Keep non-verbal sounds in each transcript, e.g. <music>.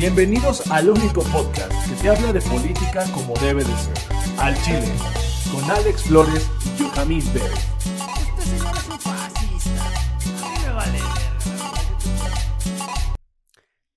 Bienvenidos al único podcast que te habla de política como debe de ser. Al Chile, con Alex Flores y Yohamis Bell. Este señor es un fascista. A mí me vale verga.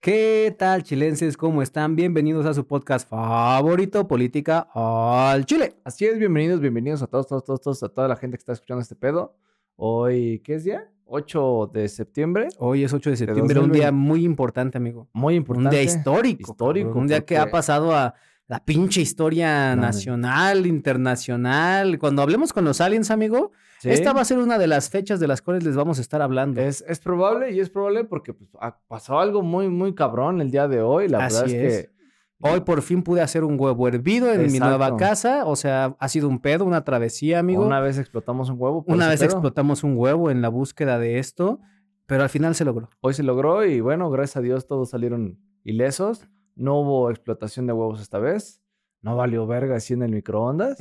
¿Qué tal, chilenses? ¿Cómo están? Bienvenidos a su podcast favorito, Política al Chile. Así es, bienvenidos, bienvenidos a todos, todos, todos, todos, a toda la gente que está escuchando este pedo. Hoy, ¿qué es día? 8 de septiembre. Hoy es 8 de septiembre, un 2020. día muy importante, amigo. Muy Un importante. día histórico. Histórico. Un día que ha pasado a la pinche historia nacional, internacional. Cuando hablemos con los aliens, amigo, Sí. esta va a ser una de las fechas de las cuales les vamos a estar hablando. Es, es probable y es probable porque pues, ha- pasó algo muy, muy cabrón el día de hoy. La verdad es. que. Hoy por fin pude hacer un huevo hervido en mi nueva casa. O sea, ha sido un pedo, una travesía, amigo. Una vez explotamos un huevo. Una vez pedo. explotamos un huevo en la búsqueda de esto, pero al final se logró. Hoy se logró y bueno, gracias a Dios todos salieron ilesos. No hubo explotación de huevos esta vez. No valió verga así en el microondas.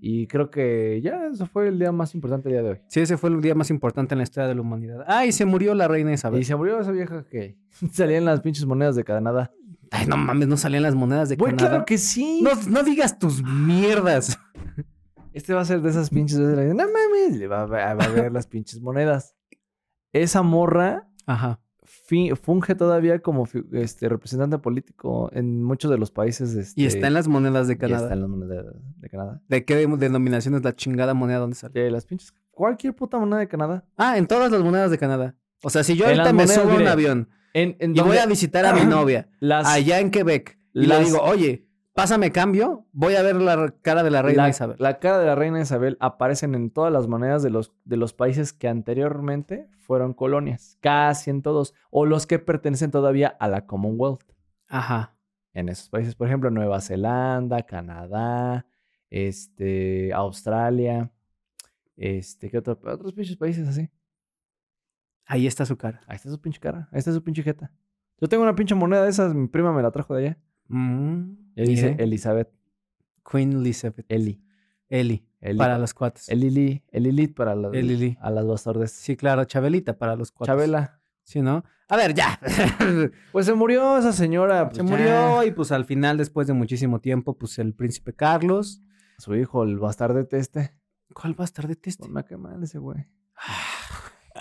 Y creo que ya, eso fue el día más importante el día de hoy. Sí, ese fue el día más importante en la historia de la humanidad. Ah, y se murió la reina Isabel. Y se murió esa vieja que <laughs> salían las pinches monedas de Canadá. Ay, no mames, no salían las monedas de Güey, Canadá. claro que sí. No, no digas tus mierdas. <laughs> Este va a ser de esas pinches veces. No mames, le va a, ver- va a ver las pinches monedas. Esa morra Ajá. fi- funge todavía como fi- este, representante político en muchos de los países. Este, Y está en las monedas de y Canadá. está en las monedas de, de Canadá. ¿De qué denominación es la chingada moneda donde sale? De las pinches. Cualquier puta moneda de Canadá. Ah, en todas las monedas de Canadá. O sea, si yo En ahorita las me monedas, subo a un mire, avión En, en y voy a visitar a mi <clears throat> novia las, allá en Quebec y las- le digo, oye, pásame cambio, voy a ver la cara de la reina la, Isabel. la cara de la reina Isabel aparecen en todas las monedas de los, de los países que anteriormente fueron colonias. Casi en todos. O los que pertenecen todavía a la Commonwealth. Ajá. en esos países. Por ejemplo, Nueva Zelanda, Canadá, este, Australia, este, ¿qué otro? Otros países así. Ahí está su cara. Ahí está su pinche cara, ahí está su pinche jeta. Yo tengo una pinche moneda de esas, mi prima me la trajo de allá. Mm, Y dice. Elizabeth, Queen Elizabeth. Eli. Eli. Eli para pa- los cuates. El Lili, el Lilith para las, El Lili. a las bastardes. Sí, claro, Chabelita para los cuates. Chabela. Sí, ¿no? A ver, ya. <laughs> Pues se murió esa señora. pues Se ya. murió y pues al final, después de muchísimo tiempo, pues el príncipe Carlos. Su hijo, el bastardete este. ¿Cuál va a estar de teste? Pues cae mal ese güey.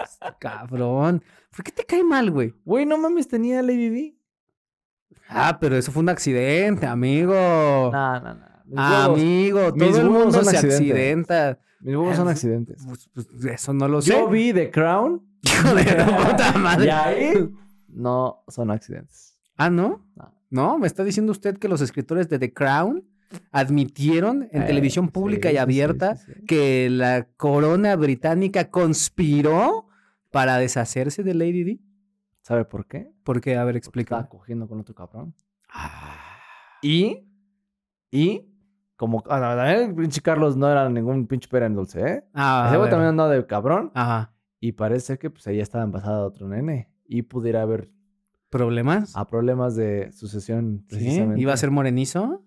<laughs> Cabrón. ¿Por qué te cae mal, güey? Güey, no mames, tenía Lady Di. Ah, pero eso fue un accidente, amigo. No, no, no. Mis huevos- amigo, mis todo el huevos mundo son se accidenta. Mis huevos son Ah, accidentes. Pues, pues, eso no lo sé. Yo vi The Crown. <laughs> Hijo de tu puta <laughs> madre. Y ahí no son accidentes. Ah, ¿no? No. No, me está diciendo usted que los escritores de The Crown admitieron en Eh, televisión pública sí, y abierta sí, sí, sí. que la corona británica conspiró para deshacerse de Lady Di. ¿Sabe por qué? Porque, a ver, explica. estaba cogiendo con otro cabrón. Y, y, como ah, el pinche Carlos no era ningún pinche pera en dulce, ¿eh? Ah, Ese también andaba de cabrón. Ajá. Y parece que pues ella estaba embarazada de otro nene. Y pudiera haber ¿Problemas? a problemas de sucesión, ¿Sí? precisamente. ¿Iba a ser morenizo?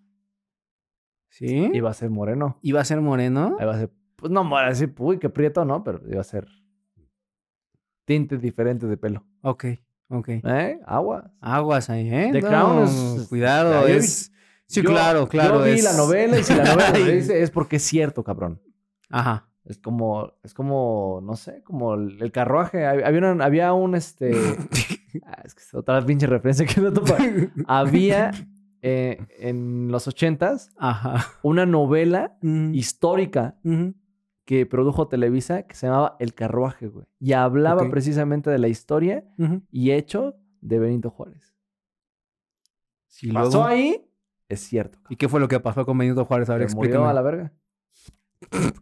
¿Sí? Iba a ser moreno. ¿Iba a ser moreno? Iba a ser, pues no, así, uy, qué prieto, ¿no? Pero iba a ser tinte diferente de pelo. Ok, ok. ¿Eh? Agua. Aguas ahí, ¿eh? The No, Crown es- Cuidado, es... Sí, Yo- claro, claro. Yo vi es- la novela y si la novela lo <laughs> dice es porque es cierto, cabrón. Ajá. Es como, es como, no sé, como el, el carruaje. Hab- Había, una- había un, este... <laughs> ah, es que es otra pinche referencia que no topa. <laughs> Había eh, en los ochentas Ajá. una novela Mm, histórica ujú. Que produjo Televisa que se llamaba El carruaje, güey. Y hablaba precisamente de la historia y hecho de Benito Juárez. Si pasó luego- ahí, es cierto. ¿Y qué fue lo que pasó con Benito Juárez? A ver, Se murió a la verga.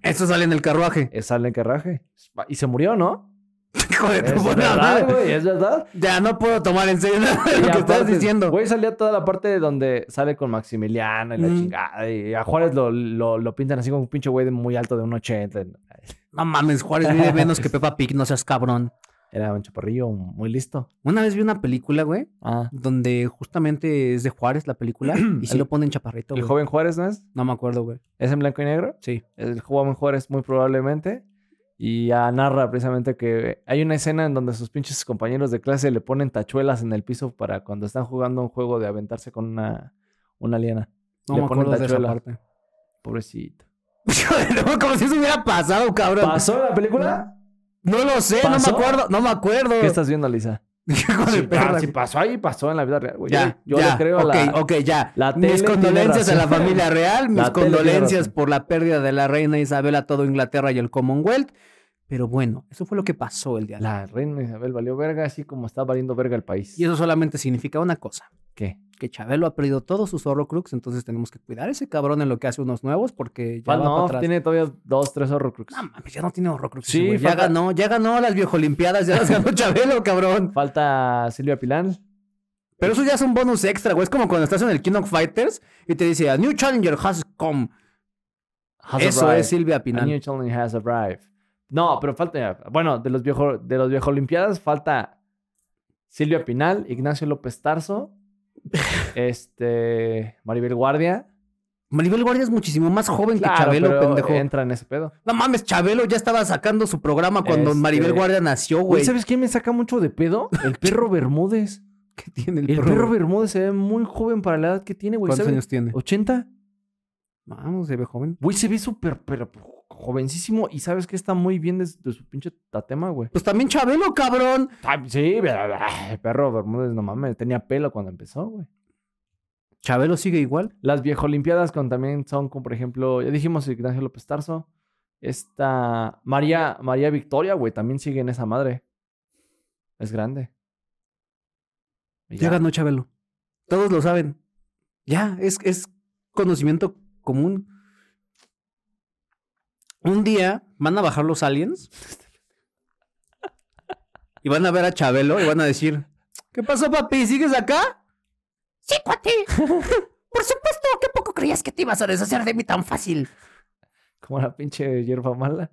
Eso sale en el carruaje. Es sale en carruaje. Y se murió, ¿no? <laughs> Hijo de tu Es puta verdad, madre. güey, es verdad. Ya no puedo tomar en serio <laughs> nada de Y lo que estás diciendo. Güey, salía toda la parte donde sale con Maximiliano y la Mm. chingada. Y a Juárez lo, lo, lo pintan así como un pinche güey de muy alto de un 80. No mames, Juárez mide <laughs> menos que Peppa Pig, no seas cabrón. Era un chaparrillo muy listo. Una vez vi una película, güey, Ah. donde justamente es de Juárez la película <clears throat> y sí El- lo ponen chaparrito, ¿El güey. joven Juárez no es? No me acuerdo, güey. ¿Es en blanco y negro? Sí. El joven Juárez muy probablemente. Y ya narra precisamente que hay una escena en donde sus pinches compañeros de clase le ponen tachuelas en el piso para cuando están jugando un juego de aventarse con una, una aliena. No Le me ponen acuerdo de esa parte. Pobrecito. <laughs> Como si eso hubiera pasado, cabrón. ¿Pasó la película? No lo sé, no me acuerdo, no me acuerdo. ¿Qué estás viendo, Lisa? <laughs> Si, perra. si pasó ahí, pasó en la vida real, güey. Ya, yo, yo ya, le creo a ok, la... ok, ya. la mis condolencias a la familia real, <laughs> mis La condolencias por la pérdida de la reina Isabel a todo Inglaterra y el Commonwealth. Pero bueno, eso fue lo que pasó el día de hoy. La reina Isabel valió verga, así como está valiendo verga el país. Y eso solamente significa una cosa. ¿Qué? Que Chabelo ha perdido todos sus Horrocrux, entonces tenemos que cuidar a ese cabrón en lo que hace unos nuevos porque ya Fal- va para no, atrás. tiene todavía dos, tres horrocrux. No mames, ya no tiene Horrocrux. Sí, ya ganó, ya ganó las viejolimpiadas, ya las ganó <laughs> Chabelo, cabrón. Falta Silvia Pilán. Pero eso ya es un bonus extra, güey. Es como cuando estás en el King of Fighters y te dice, a new challenger has come. Has Eso arrived. es Silvia A Pinal. new challenger has arrived. No, pero falta. Bueno, de los viejo, de los viejo olimpiadas falta Silvia Pinal, Ignacio López Tarso, <laughs> este. Maribel Guardia. Maribel Guardia es muchísimo más joven Claro, que Chabelo, pero pendejo. entra en ese pedo. No mames, Chabelo ya estaba sacando su programa cuando Este- Maribel Guardia nació, Güey. ¿sabes quién me saca mucho de pedo? El <laughs> perro Bermúdez. ¿Qué tiene el, El perro? perro Bermúdez se ve muy joven para la edad que tiene, güey. ¿Cuántos ¿sabes? años tiene? ¿80? Vamos, se ve joven. Güey, se ve súper, pero jovencísimo. Y sabes que está muy bien de, de su pinche tatema, güey. Pues también Chabelo, cabrón. Sí, el perro Bermúdez, no mames, tenía pelo cuando empezó, güey. Chabelo sigue igual. Las viejolimpiadas con también son como, por ejemplo, ya dijimos Ignacio López Tarso. Esta María, María Victoria, güey, también sigue en esa madre. Es grande. Y Ya ganó Chabelo. Todos lo saben. Ya, es, es conocimiento común. Un día van a bajar los aliens y van a ver a Chabelo y van a decir, ¿qué pasó, papi? ¿Sigues acá? Sí, cuate. <laughs> Por supuesto, ¿qué poco creías que te ibas a deshacer de mí tan fácil? Como la pinche hierba mala.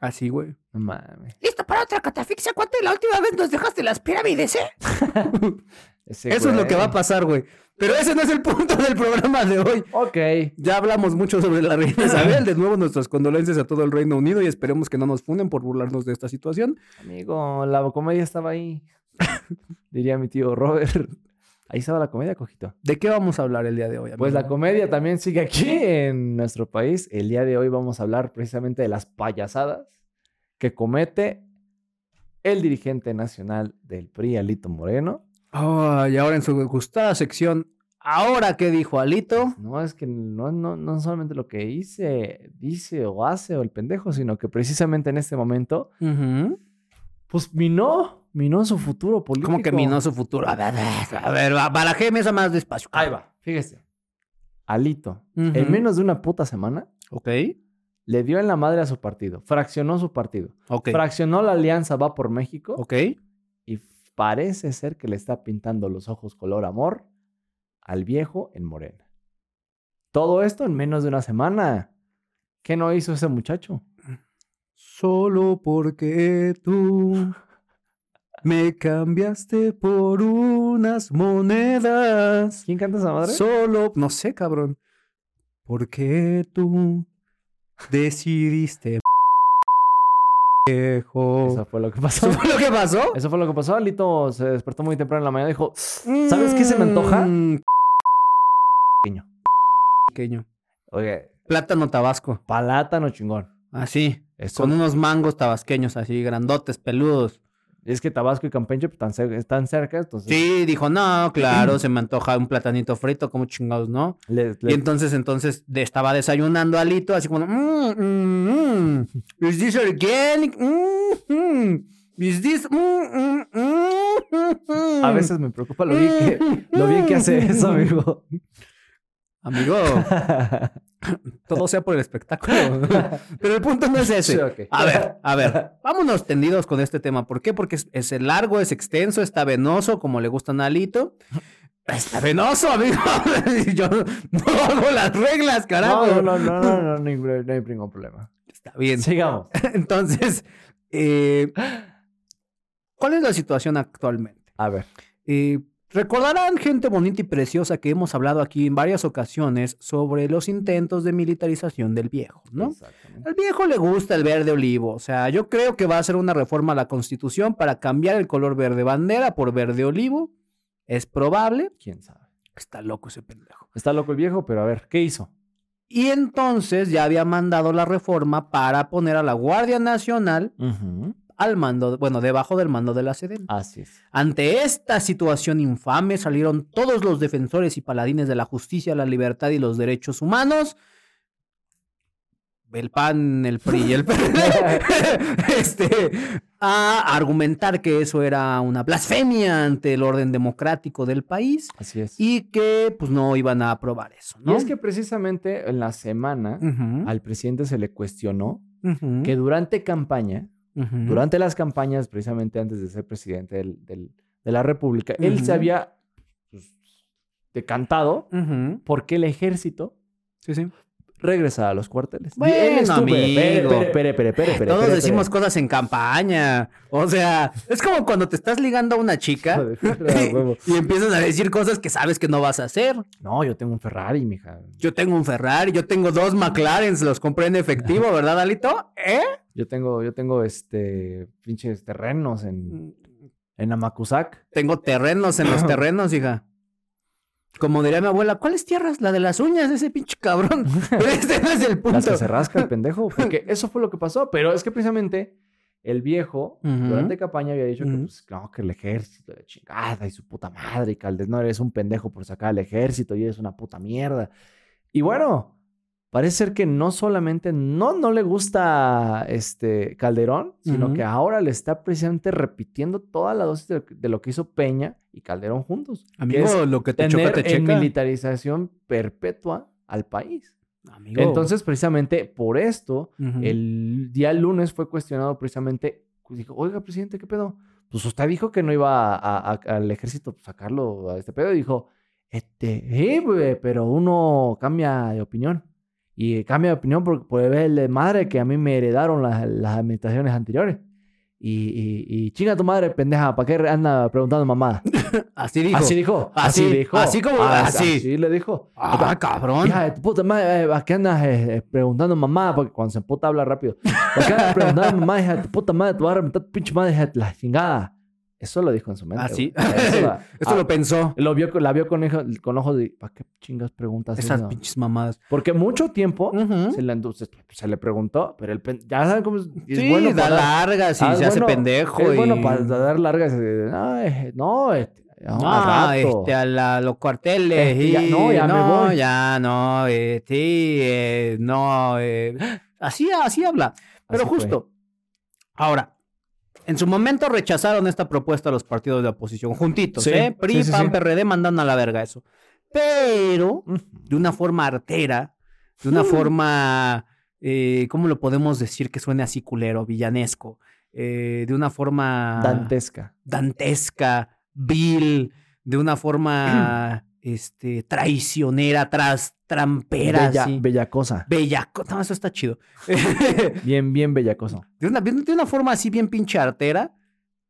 Así, güey. No mames. ¿Listo para otra catafixia, cuate? La última vez nos dejaste las pirámides, ¿eh? <laughs> Ese Eso es lo que va a pasar, güey. Pero ese no es el <laughs> punto del programa de hoy. Ok. Ya hablamos mucho sobre la reina Isabel. De nuevo, nuestras condolencias a todo el Reino Unido y esperemos que no nos funden por burlarnos de esta situación. Amigo, la comedia estaba ahí. <laughs> Diría mi tío Robert. Ahí estaba la comedia, cojito. ¿De qué vamos a hablar el día de hoy? Pues la comedia también sigue aquí en nuestro país. El día de hoy vamos a hablar precisamente de las payasadas que comete el dirigente nacional del PRI, Alito Moreno. Oh, y ahora en su gustada sección, ¿ahora qué dijo Alito? No es que no, no, no solamente lo que hice, dice o hace o el pendejo, sino que precisamente en este momento, pues minó, minó su futuro político. ¿Cómo que minó su futuro? A ver, a ver, barajéme esa más despacio. Ahí va, fíjese. Alito, en menos de una puta semana, Ok, le dio en la madre a su partido, fraccionó su partido, ok, fraccionó la alianza Va por México ok. Parece ser que le está pintando los ojos color amor al viejo en Morena. Todo esto en menos de una semana. ¿Qué no hizo ese muchacho? Solo porque tú me cambiaste por unas monedas. ¿Quién canta esa madre? Solo, no sé, cabrón. Porque tú decidiste, viejo. Eso fue lo que pasó. ¿Eso fue lo que pasó? <laughs> Eso fue lo que pasó. Alito se despertó muy temprano en la mañana y dijo, ¿sabes qué se me antoja? Mm, Pequeño. Pequeño. Oye, Plátano tabasco. palátano chingón. Así. Eso- Con unos mangos tabasqueños así, grandotes, peludos. Es que Tabasco y Campeche pues, están, cer- están cerca, entonces... Sí, dijo, no, claro, se me antoja un platanito frito, como chingados, ¿no? le- le- Y entonces, entonces, de- estaba desayunando Alito, así como, mm, mm, mm. is this organic? Mm, mm. Is this? A veces me preocupa lo bien que, lo bien que hace eso, amigo. Amigo, <laughs> <coughs> todo sea por el espectáculo. <laughs> Pero el punto no es ese. Sí. A ver, a ver, vámonos tendidos con este tema. ¿Por qué? Porque es, es largo, es extenso, está venoso, como le gusta a Alito. Está venoso, amigo. <laughs> Yo no, hago las reglas, carajo. No, no, no, no, no, no, no, hay- no hay ningún problema. Está bien. Sigamos. <laughs> Entonces, eh, ¿cuál es la situación actualmente? A ver. Eh, recordarán, gente bonita y preciosa, que hemos hablado aquí en varias ocasiones sobre los intentos de militarización del viejo, ¿no? Al viejo le gusta el verde olivo. O sea, yo creo que va a hacer una reforma a la constitución para cambiar el color verde bandera por verde olivo. Es probable. ¿Quién sabe? Está loco ese pendejo. Está loco el viejo, pero a ver, ¿qué hizo? Y entonces ya había mandado la reforma para poner a la Guardia Nacional al mando, bueno, debajo del mando de la Sedena. Así es. Ante esta situación infame salieron todos los defensores y paladines de la justicia, la libertad y los derechos humanos. El PAN, el PRI y el <laughs> PRD, <laughs> este, a argumentar que eso era una blasfemia ante el orden democrático del país Así es. Y, y que pues no iban a aprobar eso, ¿no? es que precisamente en la semana al presidente se le cuestionó que durante campaña, durante las campañas, precisamente antes de ser presidente del- del- de la República, él se había pues, decantado porque el ejército Sí, sí. Regresara a los cuarteles. Bueno, Él amigo. Espere, espere, espere, Todos decimos cosas en campaña. O sea, es como cuando te estás ligando a una chica <laughs> y empiezas a decir cosas que sabes que no vas a hacer. No, yo tengo un Ferrari, mija. Yo tengo un Ferrari, yo tengo dos McLaren, los compré en efectivo, ¿verdad, Alito? ¿Eh? Yo tengo, yo tengo este pinches terrenos en, en Amacuzac. Tengo terrenos en los <laughs> terrenos, hija. Como diría mi abuela, ¿cuáles tierras? La de las uñas, ese pinche cabrón. Pero <laughs> este no es el punto. Las que se rasca el pendejo. <laughs> Porque eso fue lo que pasó. Pero es que precisamente el viejo, Ujú. durante campaña, había dicho que, pues, no, que el ejército de chingada y su puta madre. Y Caldes, no eres un pendejo por sacar al ejército y eres una puta mierda. Y bueno, parece ser que no solamente no, no le gusta este Calderón, sino que ahora le está precisamente repitiendo toda la dosis de, de lo que hizo Peña y Calderón juntos. Amigo, lo que te tener choca, te en militarización perpetua al país. Amigo. Entonces, precisamente por esto, el día lunes fue cuestionado precisamente, pues, dijo, oiga, presidente, ¿qué pedo? Pues usted dijo que no iba a- a- al ejército sacarlo a este pedo y dijo, este, sí, güey, pero uno cambia de opinión. Y cambia de opinión porque puede ver el de madre que a mí me heredaron las, las administraciones anteriores. Y, y, y chinga tu madre, pendeja, ¿para qué anda preguntando mamá? <laughs> Así dijo. Así dijo. Así, Así, dijo. así como- así. Así le dijo. Ah, cabrón. Hija de tu puta madre, ¿a qué andas eh, eh, preguntando mamá? Porque cuando se emputa habla rápido. ¿Por qué andas preguntando mamá, hija de tu puta madre? Te voy a reventar tu pinche madre, hija de la chingada. Eso lo dijo en su mente. <laughs> Eso la- Esto ah, lo pensó. lo vio, la vio con, con ojos de, ¿para qué chingas preguntas Esas eso? pinches mamadas. Porque mucho tiempo se, le, entonces, se le preguntó, pero el pen- ya saben cómo es, es Sí, bueno da para- largas y Ah, se hace bueno, pendejo. Es y... bueno para dar largas. eh, No, eh, no, este, no, No, este, a la- los cuarteles. Este, ya- no, ya me voy. ya no, eh, sí, eh, no. eh, <gasps> así, así habla. Pero Así fue. justo. Ahora, en su momento rechazaron esta propuesta los partidos de oposición, juntitos, Sí, ¿eh? PRI, sí, sí, PAN. PRD mandan a la verga eso. Pero, de una forma artera, de una forma, eh, ¿cómo lo podemos decir que suene así culero, villanesco? Eh, de una forma Dantesca. dantesca, vil, de una forma <clears throat> este, traicionera, tras, trampera, Bella, así. bellacosa. Bellaco- no, eso está chido. <laughs> Bien, bien bellacosa. de, una, de una forma así bien pinche artera,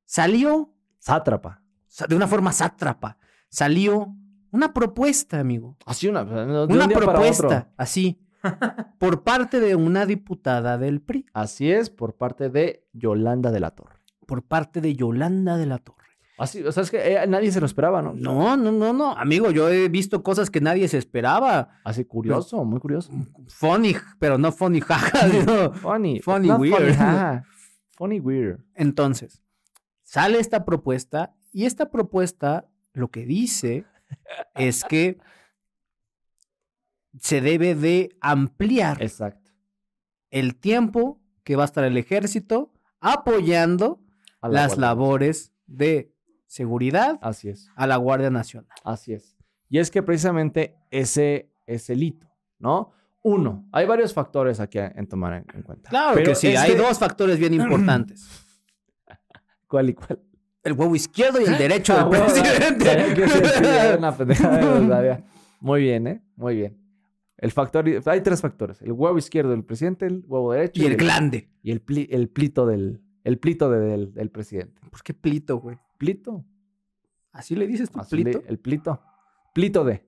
salió, Sátrapa. de una forma sátrapa, salió una propuesta, amigo. Así una, un Una propuesta, así, por parte de una diputada del PRI, Así es, por parte de Yolanda de la Torre. por parte de Yolanda de la Torre. Así, o sea, es que eh, nadie se lo esperaba, ¿no? No, no, no, no, amigo, yo he visto cosas que nadie se esperaba. Así curioso, muy curioso. Funny, pero no funny, jaja. <laughs> sino- Funny. Funny weird. Funny. <laughs> Funny weird. Entonces, sale esta propuesta y esta propuesta lo que dice es que se debe de ampliar Exacto. el tiempo que va a estar el ejército apoyando la las labores de seguridad Así es. a la Guardia Nacional. Así es. Y es que precisamente ese es el hito, ¿no? Uno, hay varios factores aquí a- en tomar en, en cuenta. Claro Pero que sí, hay este- dos factores bien <clears throat> importantes. ¿Cuál y cuál? El huevo izquierdo y el derecho Ah, del presidente. sí, una. Muy bien, ¿eh? Muy bien. El factor, hay tres factores. El huevo izquierdo del presidente, el huevo derecho Y el glande. y el, pli- el plito del, el plito de- del, del presidente. ¿Por qué plito, güey? ¿Plito? ¿Así le dices tú, Así le- plito? el plito. Plito de.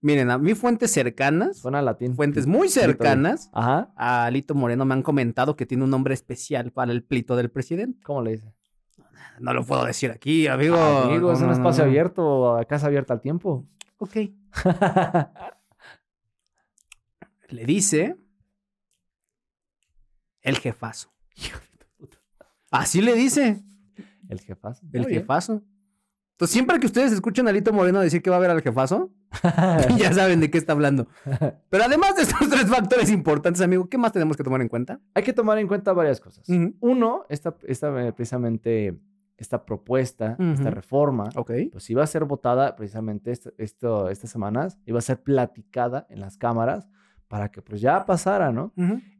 Miren, a mí fuentes cercanas, Suena a latín. fuentes muy cercanas Ajá. a Alito Moreno me han comentado que tiene un nombre especial para el plito del presidente. ¿Cómo le dice? No lo puedo decir aquí, amigo. Amigo, es No, un no, espacio no. abierto, a casa abierta al tiempo. Ok. <laughs> Le dice el jefazo. Así le dice el jefazo. el jefazo. Entonces, siempre que ustedes escuchen a Alito Moreno decir que va a ver al jefazo, <laughs> ya saben de qué está hablando. <laughs> Pero además de estos tres factores importantes, amigo, ¿qué más tenemos que tomar en cuenta? Hay que tomar en cuenta varias cosas. Uno, esta, esta, eh, precisamente esta propuesta, esta reforma, pues iba a ser votada precisamente esto, esto- estas semanas, iba a ser platicada en las cámaras para que pues ya pasara, ¿no?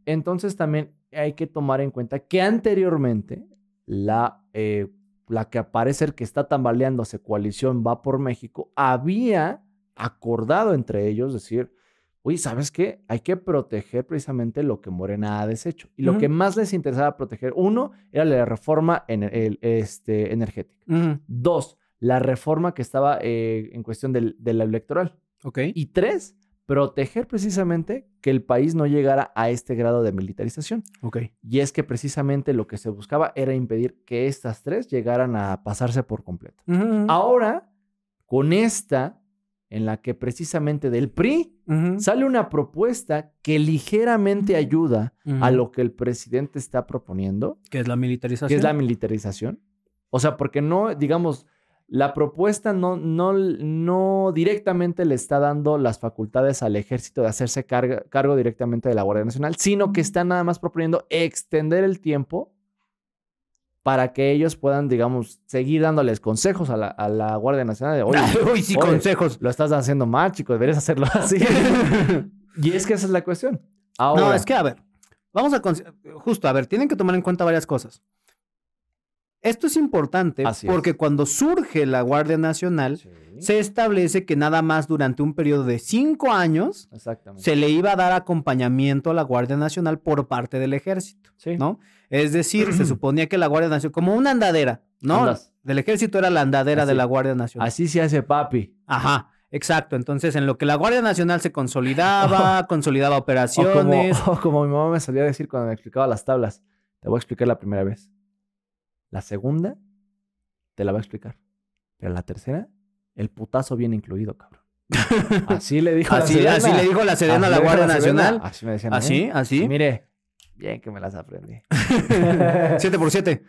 Entonces también hay que tomar en cuenta que anteriormente la, eh, la que parece que está tambaleándose coalición va por México había acordado entre ellos decir, oye, ¿sabes qué? Hay que proteger precisamente lo que Morena ha deshecho. Y lo que más les interesaba proteger, uno, era la reforma en el, este, energética. Dos, la reforma que estaba eh, en cuestión del, de la electoral. Ok. Y tres, proteger precisamente que el país no llegara a este grado de militarización. Ok. Y es que precisamente lo que se buscaba era impedir que estas tres llegaran a pasarse por completo. Ahora, con esta, en la que precisamente del PRI sale una propuesta que ligeramente ayuda a lo que el presidente está proponiendo, que es la militarización. que es la militarización. O sea, porque no, digamos, la propuesta no, no, no directamente le está dando las facultades al ejército de hacerse carga- cargo directamente de la Guardia Nacional, sino que está nada más proponiendo extender el tiempo para que ellos puedan, digamos, seguir dándoles consejos a la, a la Guardia Nacional de, oye, <laughs> Uy, sí, oye, consejos. lo estás haciendo mal, chico, deberías hacerlo <laughs> así. y es que esa es la cuestión. Ahora, No, es que a ver, vamos a justo, a ver, tienen que tomar en cuenta varias cosas. Esto es importante Así es. porque cuando surge la Guardia Nacional, Sí, se establece que nada más durante un periodo de cinco años se le iba a dar acompañamiento a la Guardia Nacional por parte del ejército, Sí. ¿no? Es decir, se <clears throat> suponía que la Guardia Nacional, como una andadera, ¿no? Andas. Del ejército era la andadera de la Guardia Nacional. Así se hace papi. Ajá, exacto. Entonces, en lo que la Guardia Nacional se consolidaba, <laughs> consolidaba O como, operaciones. <laughs> o como mi mamá me solía decir cuando me explicaba las tablas. Te voy a explicar la primera vez. La segunda, te la voy a explicar. Pero la tercera, el putazo viene incluido, cabrón. Así le dijo la Así, Sedena. así le dijo la Sedena a la Guardia la. Nacional. Así me decían. Así, así. Mire, bien que me las aprendí. <laughs> 7 por 7.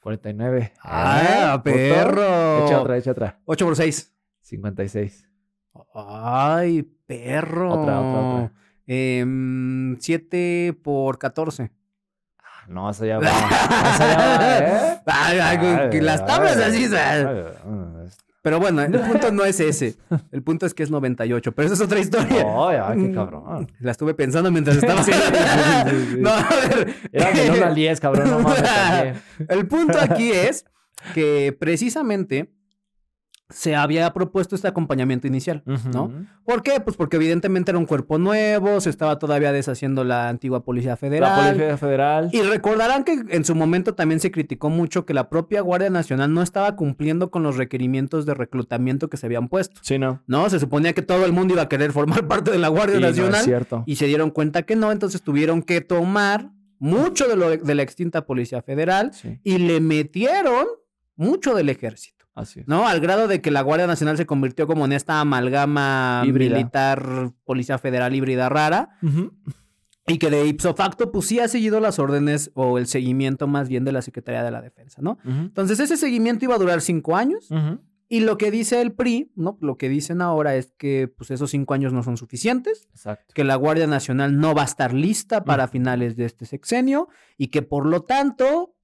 49. Ah, ¿Eh? perro. Echa otra, echa otra. 8 por 6. 56. Ay, perro. Otra, otra, otra. 7 por 14. No, eso ya va. Eso ya va, ¿eh? <laughs> Ay, ay, que las tablas así. Ay, Pero bueno, el punto no es ese. El punto es que es 98. Pero esa es otra historia. Ay, ay, qué cabrón. La estuve pensando mientras estaba Sí, sí, sí, sí. No, a ver. Era menor al 10, cabrón, no mames también. El punto aquí es que precisamente se había propuesto este acompañamiento inicial, ¿no? ¿Por qué? Pues porque evidentemente era un cuerpo nuevo, se estaba todavía deshaciendo la antigua Policía Federal. La Policía Federal. Y recordarán que en su momento también se criticó mucho que la propia Guardia Nacional no estaba cumpliendo con los requerimientos de reclutamiento que se habían puesto. Sí, no. ¿No? Se suponía que todo el mundo iba a querer formar <laughs> parte de la Guardia Y no Nacional. es cierto. Y se dieron cuenta que no, entonces tuvieron que tomar mucho de, lo, de la extinta Policía Federal Sí, y le metieron mucho del ejército, así es. ¿no? Al grado de que la Guardia Nacional se convirtió como en esta amalgama Híbrida. militar, Policía Federal híbrida rara. Y que de ipso facto, pues sí ha seguido las órdenes o el seguimiento más bien de la Secretaría de la Defensa, ¿no? Entonces ese seguimiento iba a durar cinco años. Y lo que dice el PRI, ¿no? Lo que dicen ahora es que pues esos cinco años no son suficientes, Exacto. que la Guardia Nacional no va a estar lista para finales de este sexenio y que por lo tanto,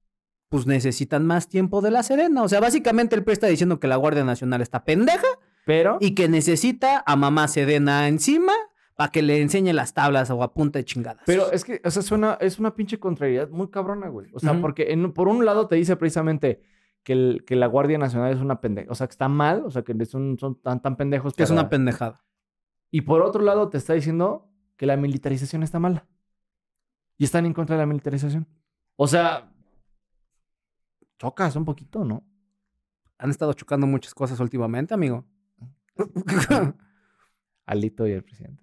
pues necesitan más tiempo de la Serena. O sea, básicamente el PRI está diciendo que la Guardia Nacional está pendeja Pero, y que necesita a mamá Sedena encima para que le enseñe las tablas o a punta de chingadas. Pero es que, o sea, suena, es una pinche contrariedad muy cabrona, güey. O sea, porque en- por un lado te dice precisamente que, el- que la Guardia Nacional es una pendeja. O sea, que está mal, o sea, que son, son tan, tan pendejos. que es una pendejada. Y por otro lado te está diciendo que la militarización está mala. Y están en contra de la militarización. O sea, chocas un poquito, ¿no? Han estado chocando muchas cosas últimamente, amigo. <laughs> Alito y el presidente.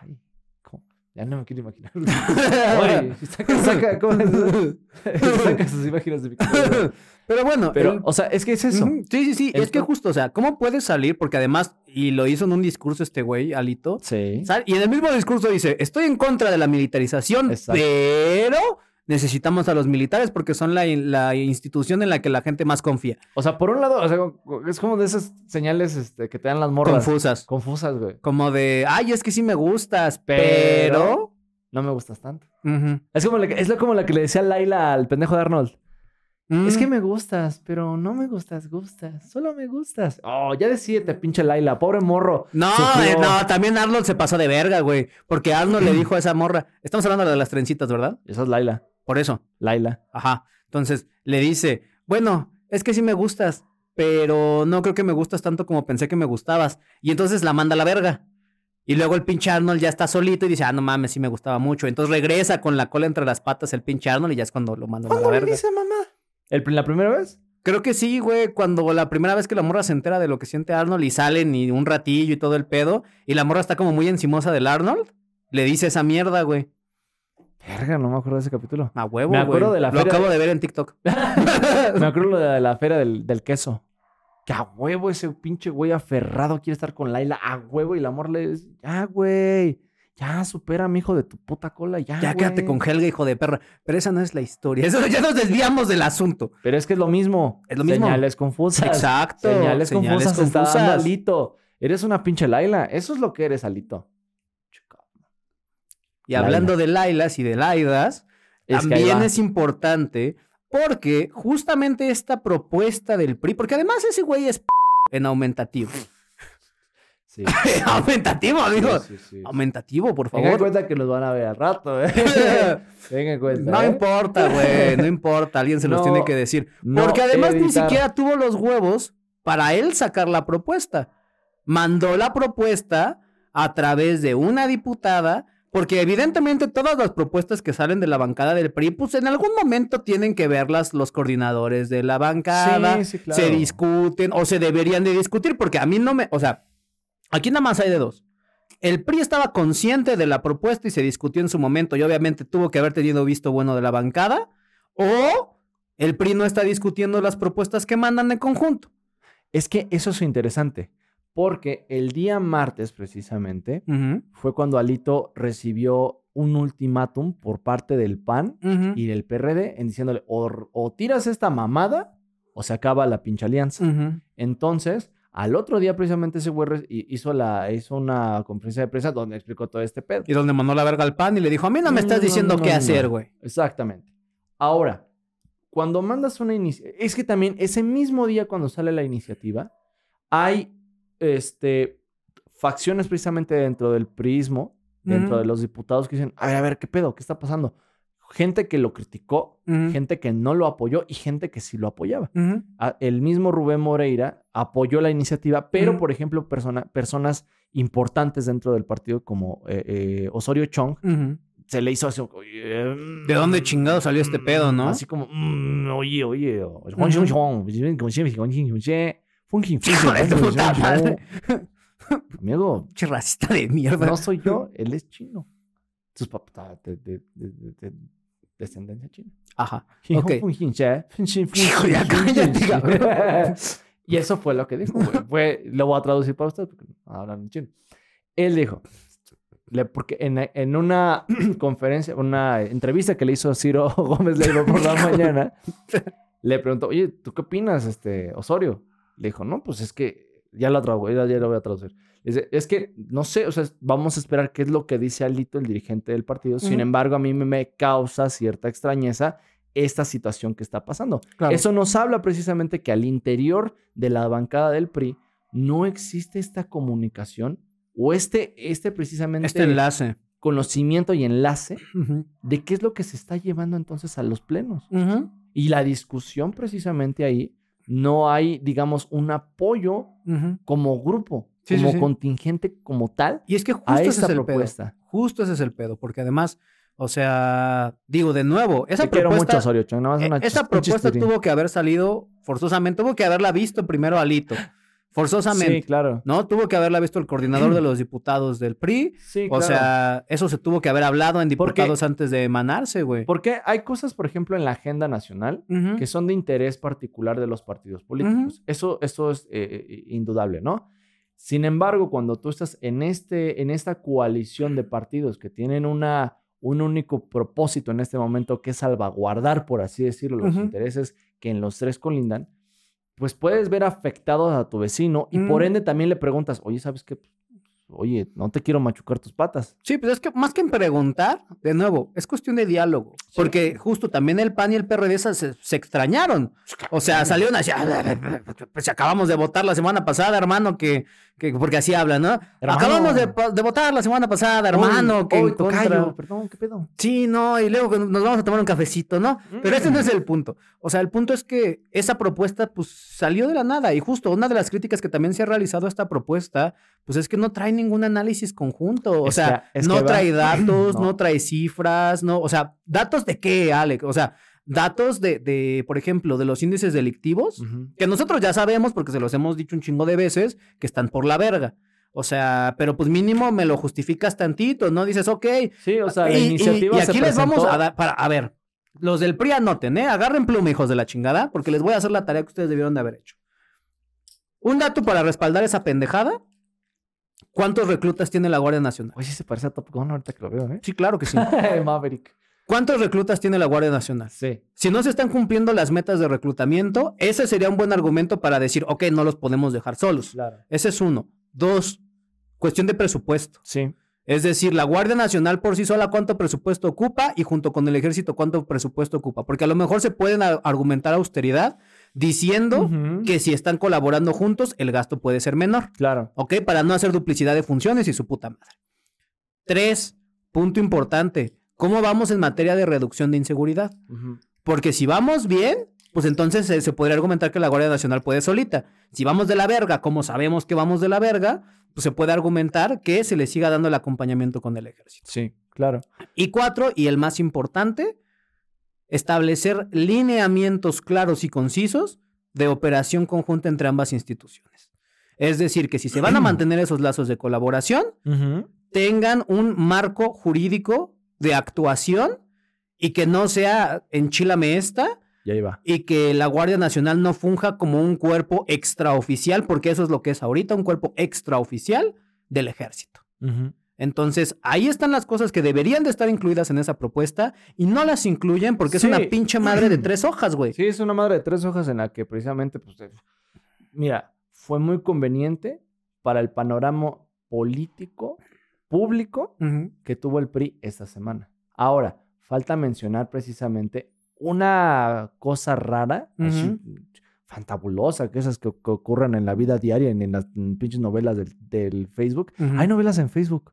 Ay, ¿cómo? Ya no me quiero imaginar. <laughs> Oye, saca, saca, ¿cómo es? <laughs> saca sus imágenes de mi cabeza. Pero bueno, Pero, el- o sea, es que es eso. Sí, sí, sí. Es que justo, o sea, ¿cómo puedes salir? Porque además, y lo hizo en un discurso este güey, Alito. Sí. sal- Y en el mismo discurso dice, estoy en contra de la militarización, Exacto. pero necesitamos a los militares porque son la, la institución en la que la gente más confía. O sea, por un lado, o sea, es como de esas señales este, que te dan las morras. Confusas. Confusas, güey. Como de, ay, es que sí me gustas, Pero-. No me gustas tanto. Es como, la que- es como la que le decía Laila al pendejo de Arnold. Es que Mm. me gustas, pero no me gustas, gustas. Solo me gustas. Oh, ya decídete, pinche Laila. Pobre morro. No, eh, no, también Arnold se pasó de verga, güey. Porque Arnold le <clears throat> dijo a esa morra, estamos hablando de las trencitas, ¿verdad? Esa es Laila. Por eso. Laila. Ajá. Entonces le dice, bueno, es que sí me gustas, pero no creo que me gustas tanto como pensé que me gustabas. Y entonces la manda a la verga. Y luego el pinche Arnold ya está solito y dice, ah, no mames, sí me gustaba mucho. Entonces regresa con la cola entre las patas el pinche Arnold y ya es cuando lo mandan a la ¿Cuándo le verga. dice mamá? ¿El, ¿La primera vez? Creo que sí, güey, cuando la primera vez que la morra se entera de lo que siente Arnold y salen y un ratillo y todo el pedo, y la morra está como muy encimosa del Arnold, le dice esa mierda, güey. Verga, no me acuerdo de ese capítulo. A huevo, Me acuerdo güey. de la Lo feria acabo de- de ver en TikTok. <laughs> me acuerdo de la feria del, del queso. Que a huevo ese pinche güey aferrado quiere estar con Laila. A huevo. Y el amor le dice, ya, güey. Ya, supera, mi hijo de tu puta cola. Ya, Ya quédate güey". con Helga, hijo de perra. Pero esa no es la historia. Eso ya nos desviamos del asunto. Pero es que es lo mismo. Es lo mismo. Señales confusas. Exacto. Señales, confusas. te Está dando. Alito. Eres una pinche Laila. Eso es lo que eres, Alito. Y hablando de Lailas y de Laidas, Es también es importante porque justamente esta propuesta del PRI, porque además ese güey es p- en aumentativo. Sí. <laughs> aumentativo, amigo. Sí, sí, sí. Aumentativo, por Tengan en favor. cuenta que los van a ver al rato, ¿eh? <laughs> Tengan en cuenta. No ¿eh? importa, güey, no importa, alguien se los tiene que decir. no Porque además ni siquiera tuvo los huevos para él sacar la propuesta. Mandó la propuesta a través de una diputada, porque evidentemente todas las propuestas que salen de la bancada del PRI, pues en algún momento tienen que verlas los coordinadores de la bancada, Sí, sí, claro. se discuten o se deberían de discutir, porque a mí no me, o sea, aquí nada más hay de dos. El PRI estaba consciente de la propuesta y se discutió en su momento y obviamente tuvo que haber tenido visto bueno de la bancada o el PRI no está discutiendo las propuestas que mandan en conjunto. Es que eso es interesante. Porque el día martes, precisamente, fue cuando Alito recibió un ultimátum por parte del PAN y del PRD en diciéndole o, o tiras esta mamada o se acaba la pinche alianza. Entonces, al otro día precisamente ese güey hizo, la, hizo una conferencia de prensa donde explicó todo este pedo. Y donde mandó la verga al pan y le dijo, a mí no me estás No, diciendo no, qué hacer, güey. Exactamente. Ahora, cuando mandas una iniciativa, es que también ese mismo día cuando sale la iniciativa, hay este, facciones precisamente dentro del prismo, dentro de los diputados que dicen, a ver, a ver, ¿qué pedo? ¿Qué está pasando? Gente que lo criticó, gente que no lo apoyó y gente que sí lo apoyaba. ujú. A- El mismo Rubén Moreira apoyó la iniciativa, pero, por ejemplo, persona- personas importantes dentro del partido como eh, eh, Osorio Chong, se le hizo así. ¿De ¿De dónde chingado salió este pedo, no? Así como, mm, oye, oye. Madre. <laughs> Amigo, Che racista de mierda. no soy yo, él es chino. Sus papás de, de- de- de- de descendencia china. Ajá. Ok. Hijo, ya cállate. <laughs> Y eso fue lo que dijo. Fue, lo voy a traducir para usted porque no hablan en chino. Él dijo, le- porque en, en una <clears throat> conferencia, una entrevista que le hizo Ciro <laughs> Gómez Leiva por la mañana, le preguntó, oye, ¿tú qué opinas, este, Osorio? Le dijo, no, pues es que, ya lo, tradujo, ya, ya lo voy a traducir. Dice, es que, no sé, o sea, vamos a esperar qué es lo que dice Alito, el dirigente del partido. Sin embargo, a mí me, me causa cierta extrañeza esta situación que está pasando. Claro. Eso nos habla precisamente que al interior de la bancada del PRI no existe esta comunicación o este, este precisamente Este enlace. conocimiento y enlace de qué es lo que se está llevando entonces a los plenos. Y la discusión precisamente ahí, no hay, digamos, un apoyo como grupo, Sí, como sí. contingente como tal Y es que justo a ese esta es el propuesta. pedo. Justo ese es el pedo, porque además, o sea, digo de nuevo, esa Te propuesta, mucho, Osorio más eh, una esa propuesta tuvo que haber salido forzosamente, tuvo que haberla visto primero Alito, forzosamente, Sí, claro. ¿no? Tuvo que haberla visto el coordinador de los diputados del PRI, Sí, o claro. sea, eso se tuvo que haber hablado en Porque- diputados antes de emanarse, güey. Porque hay cosas, por ejemplo, en la agenda nacional que son de interés particular de los partidos políticos. Eso, eso es eh, eh, indudable, ¿no? Sin embargo, cuando tú estás en, este, en esta coalición de partidos que tienen una, un único propósito en este momento, que es salvaguardar, por así decirlo, los intereses que en los tres colindan, pues puedes ver afectados a tu vecino y por Mm. ende también le preguntas, oye, ¿sabes qué? Oye, no te quiero machucar tus patas. Sí, pues es que más que en preguntar, de nuevo, es cuestión de diálogo. Porque justo también el PAN y el PRD se, se extrañaron. O sea, salieron así, "Ah, pues acabamos de votar la semana pasada, hermano, que, que porque así hablan, ¿no? Hermano. Acabamos de, votar la semana pasada, hermano, Hoy- que tocayo. Perdón, ¿qué pedo? Sí, no, y luego nos vamos a tomar un cafecito, ¿no? Pero ese no es el punto. O sea, el punto es que esa propuesta, pues, salió de la nada. Y justo una de las críticas que también se ha realizado a esta propuesta, pues es que no trae ningún análisis conjunto. O Es sea, que- no va- trae datos, <clears throat> No. no. trae cifras, no. O sea, ¿datos de qué, Alex? O sea, datos de, de, por ejemplo, de los índices delictivos, que nosotros ya sabemos, porque se los hemos dicho un chingo de veces, que están por la verga. O sea, pero pues mínimo me lo justificas tantito, ¿no? Dices, ok, Sí, o sea, la y, y- iniciativa y se aquí les vamos a dar, para, a ver, los del PRI anoten, ¿eh? Agarren pluma, hijos de la chingada, porque les voy a hacer la tarea que ustedes debieron de haber hecho. Un dato para respaldar esa pendejada. ¿Cuántos reclutas tiene la Guardia Nacional? Oye, sí se parece a Top Gun ahorita que lo veo, ¿eh? Sí, claro que sí. <laughs> Maverick. ¿Cuántos reclutas tiene la Guardia Nacional? Sí. Si no se están cumpliendo las metas de reclutamiento, ese sería un buen argumento para decir, ok, no los podemos dejar solos. Claro. Ese es uno. Dos, cuestión de presupuesto. Sí. Es decir, la Guardia Nacional por sí sola cuánto presupuesto ocupa y junto con el ejército cuánto presupuesto ocupa. Porque a lo mejor se pueden argumentar austeridad diciendo que si están colaborando juntos el gasto puede ser menor. Claro. ¿Ok? Para no hacer duplicidad de funciones y su puta madre. Tres, punto importante. ¿Cómo vamos en materia de reducción de inseguridad? Porque si vamos bien, pues entonces se, se podría argumentar que la Guardia Nacional puede solita. Si vamos de la verga, como sabemos que vamos de la verga, pues se puede argumentar que se le siga dando el acompañamiento con el ejército. Sí, claro. Y cuatro, y el más importante, establecer lineamientos claros y concisos de operación conjunta entre ambas instituciones. Es decir, que si se van a <clears throat> mantener esos lazos de colaboración, tengan un marco jurídico de actuación y que no sea enchilame esta Y ahí va. y que la Guardia Nacional no funja como un cuerpo extraoficial, porque eso es lo que es ahorita, un cuerpo extraoficial del ejército. Entonces, ahí están las cosas que deberían de estar incluidas en esa propuesta y no las incluyen porque Sí. es una pinche madre de tres hojas, güey. Sí, es una madre de tres hojas en la que precisamente, pues, eh, mira, fue muy conveniente para el panorama político, público que tuvo el PRI esta semana. Ahora, falta mencionar precisamente una cosa rara, así, fantabulosa, que esas que, que ocurren en la vida diaria, en, en las pinches novelas del, del Facebook. Hay novelas en Facebook.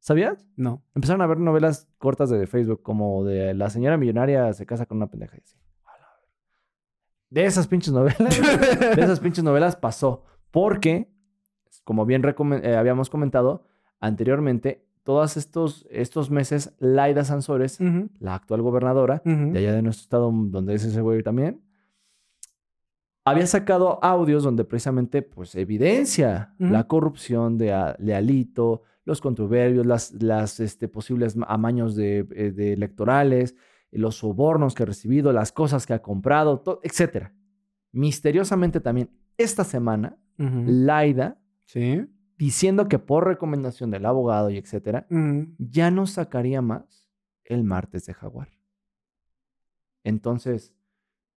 ¿Sabías? No. Empezaron a ver novelas cortas de Facebook, como de la señora millonaria se casa con una pendeja y así. De esas pinches novelas, de esas <laughs> pinches novelas pasó. Porque, como bien eh, habíamos comentado anteriormente, todos estos, estos meses, Laida Sansores, la actual gobernadora de allá de nuestro estado, donde es ese güey también, había sacado audios donde precisamente pues evidencia la corrupción de, de Alito, los controverbios, las, las este, posibles ma- amaños de, eh, de electorales, los sobornos que ha recibido, las cosas que ha comprado, etcétera. Misteriosamente también esta semana. Laida, Sí. Diciendo que por recomendación del abogado y etcétera, Ujú. ya no sacaría más el martes de Jaguar. Entonces,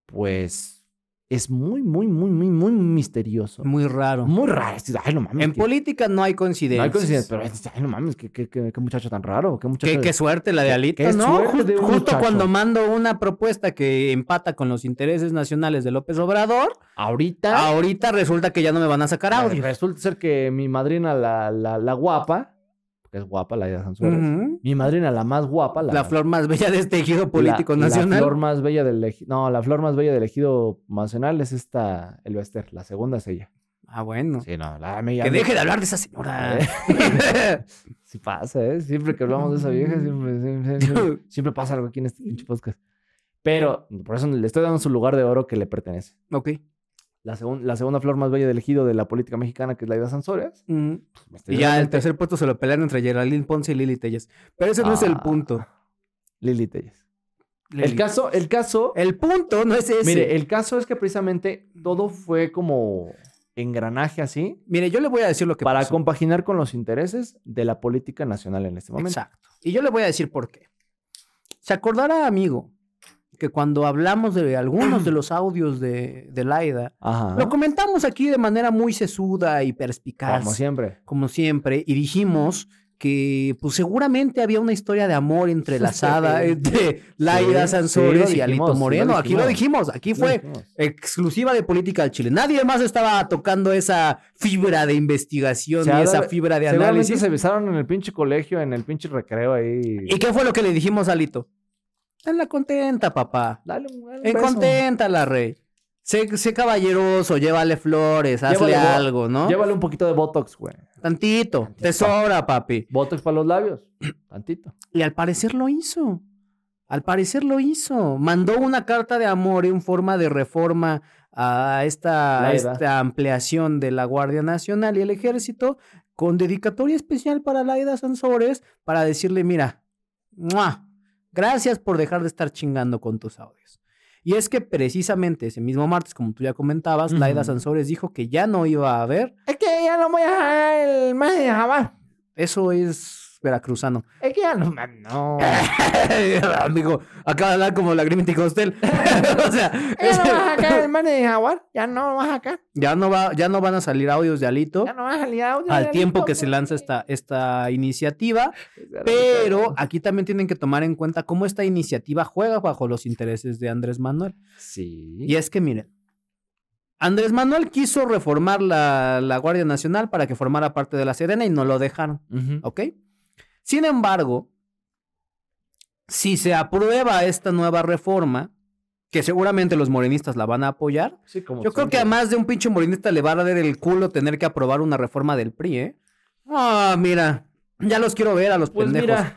pues es muy, muy, muy, muy, muy misterioso. Muy raro. Muy raro. Ay, no mames. En que- política no hay no coincidencias. hay coincidencia, pero es- ay, no mames, qué, qué, qué, qué muchacho tan raro. Qué muchacho. Qué, qué suerte la de Alito, qué ¿no? Ju- de Justo muchacho. cuando mando una propuesta que empata con los intereses nacionales de López Obrador, Ahorita. ahorita resulta que ya no me van a sacar audio. Resulta ser que mi madrina, la, la, la guapa, porque es guapa la de Sansuárez. Ujú. Mi madrina, la más guapa, la, La flor más bella de este ejido político la- nacional. La flor más bella del ejido. No, la flor más bella del ejido nacional es esta, el Bester. La segunda es ella. Ah, bueno. Sí, no, la Que deje de hablar de esa señora. <laughs> Sí pasa, ¿eh? Siempre que hablamos de esa vieja, siempre, siempre, siempre- <laughs> siempre pasa algo aquí en este pinche podcast. Pero por eso le estoy dando su lugar de oro que le pertenece. ok. La, segun- la segunda flor más bella del ejido de la política mexicana, que es la Ida Sansores. Ujú. Y ya el tercer puesto se lo pelean entre Geraldine Ponce y Lili Telles. Pero ese no es el Ah, punto. Lili Telles. Lili. El caso, el caso, El punto no es ese. mire, el caso es que precisamente todo fue como engranaje así Mire, yo le voy a decir lo que para pasó. compaginar con los intereses de la política nacional en este momento. Exacto. Y yo le voy a decir por qué. Se acordará, amigo, que cuando hablamos de algunos de <clears throat> los audios de, de Laida, Ajá. lo comentamos aquí de manera muy sesuda y perspicaz. Como siempre. como siempre, y dijimos que pues seguramente había una historia de amor entrelazada entre <laughs> Laida Sí, Sansores sí, y Alito Moreno. lo aquí lo dijimos. aquí fue dijimos. exclusiva de política del Chile. Nadie más estaba tocando esa fibra de investigación y esa fibra de análisis. se besaron en el pinche colegio, en el pinche recreo ahí. ¿Y qué fue lo que le dijimos a Alito? Tenla contenta, papá. Dale un, dale un En beso. contenta la rey. Sé, sé caballeroso, llévale flores, hazle Llévale algo, ¿no? Llévale un poquito de Botox, güey. Tantito, te sobra, papi. Botox para los labios. <clears throat> Tantito. Y al parecer lo hizo. Al parecer lo hizo. Mandó una carta de amor en forma de reforma a esta, a Laida. esta ampliación de la Guardia Nacional y el Ejército con dedicatoria especial para Laida Sansores para decirle, mira, ¡mua! Gracias por dejar de estar chingando con tus audios. Y es que precisamente ese mismo martes, como tú ya comentabas, Laida. Sansores dijo que ya no iba a haber. Es que ya no voy a dejar el más de jamás. Eso es veracruzano. Es que ya no. No. <laughs> Amigo, acaba de hablar como la Grimity Hostel. <laughs> <laughs> o sea, Ya no vas a sacar el man de jaguar. Ya no vas a sacar. ya no va, ya no van a salir audios de Alito Ya no vas a salir audio. al de tiempo Alito, que se lanza esta, esta iniciativa, pero aquí también tienen que tomar en cuenta cómo esta iniciativa juega bajo los intereses de Andrés Manuel. Sí. Y es que miren, Andrés Manuel quiso reformar la, la Guardia Nacional para que formara parte de la Sedena y no lo dejaron. ¿Ok? Sin embargo, si se aprueba esta nueva reforma, que seguramente los morenistas la van a apoyar, Sí, como yo creo que a más de un pinche morenista le va a dar el culo tener que aprobar una reforma del PRI, ¿eh? Ah, mira, ya los quiero ver a los Pues pendejos. mira.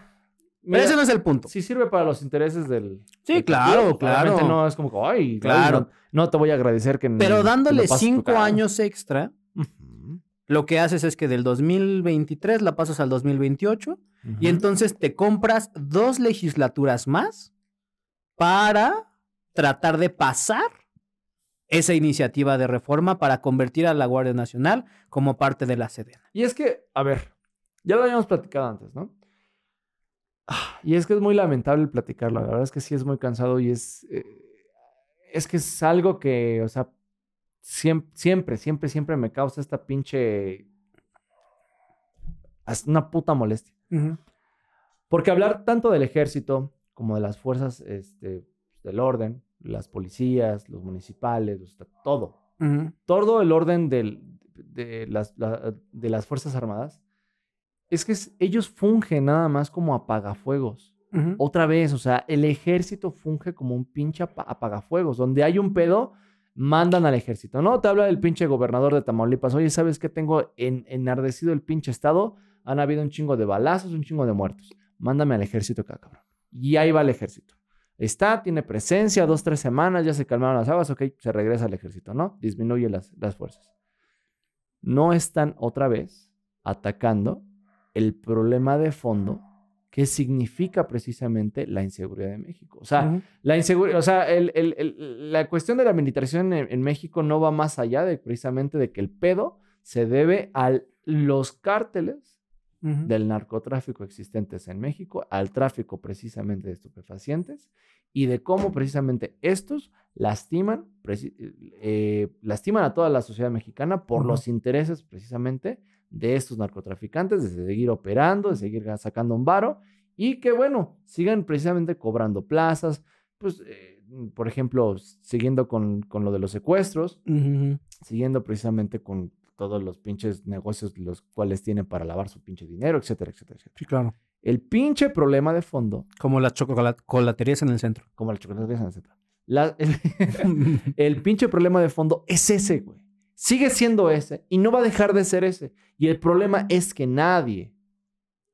Pero ese no es el punto. Si sirve para los intereses del. Sí, del claro, partido, claro. No es como que, ay, Claro. no, no te voy a agradecer que. Pero dándole me cinco años extra. Lo que haces es que del 2023 la pasas al 2028 y entonces te compras dos legislaturas más para tratar de pasar esa iniciativa de reforma para convertir a la Guardia Nacional como parte de la Sedena. Y es que, a ver, ya lo habíamos platicado antes, ¿no? Ah, Y es que es muy lamentable platicarlo. La verdad es que sí es muy cansado y es. eh, es que es algo que, o sea, siempre, siempre, siempre me causa esta pinche. Una puta molestia. Porque hablar tanto del ejército como de las fuerzas este, del orden, las policías, los municipales, todo, todo el orden del- de, las, la- de las Fuerzas Armadas, es que es- ellos fungen nada más como apagafuegos. Otra vez, o sea, el ejército funge como un pinche apa- apagafuegos. Donde hay un pedo, mandan al ejército. No te habla del pinche gobernador de Tamaulipas. Oye, ¿sabes qué? Tengo en, enardecido el pinche estado. Han habido un chingo de balazos, un chingo de muertos. Mándame al ejército acá, cabrón. Y ahí va el ejército. Está, tiene presencia, dos, tres semanas, ya se calmaron las aguas, ok, se regresa al ejército, ¿no? Disminuye las, las fuerzas. No están otra vez atacando el problema de fondo que significa precisamente la inseguridad de México. O sea, Ujú. la inseguridad, o sea, el- el- el- la cuestión de la militarización en, en México no va más allá de precisamente de que el pedo se debe a los cárteles Ujú. del narcotráfico existentes en México al tráfico precisamente de estupefacientes y de cómo precisamente estos lastiman, eh, lastiman a toda la sociedad mexicana por Ujú. los intereses precisamente de estos narcotraficantes, de seguir operando, de seguir sacando un varo y que bueno, sigan precisamente cobrando plazas, pues eh, por ejemplo, siguiendo con, con lo de los secuestros, siguiendo precisamente con todos los pinches negocios los cuales tienen para lavar su pinche dinero, etcétera, etcétera, etcétera. Sí, claro. El pinche problema de fondo, Como las chocolaterías en el centro. como la chocolate, etcétera. la- el, <laughs> <laughs> el pinche problema de fondo es ese, güey. Sigue siendo ese y no va a dejar de ser ese. Y el problema es que nadie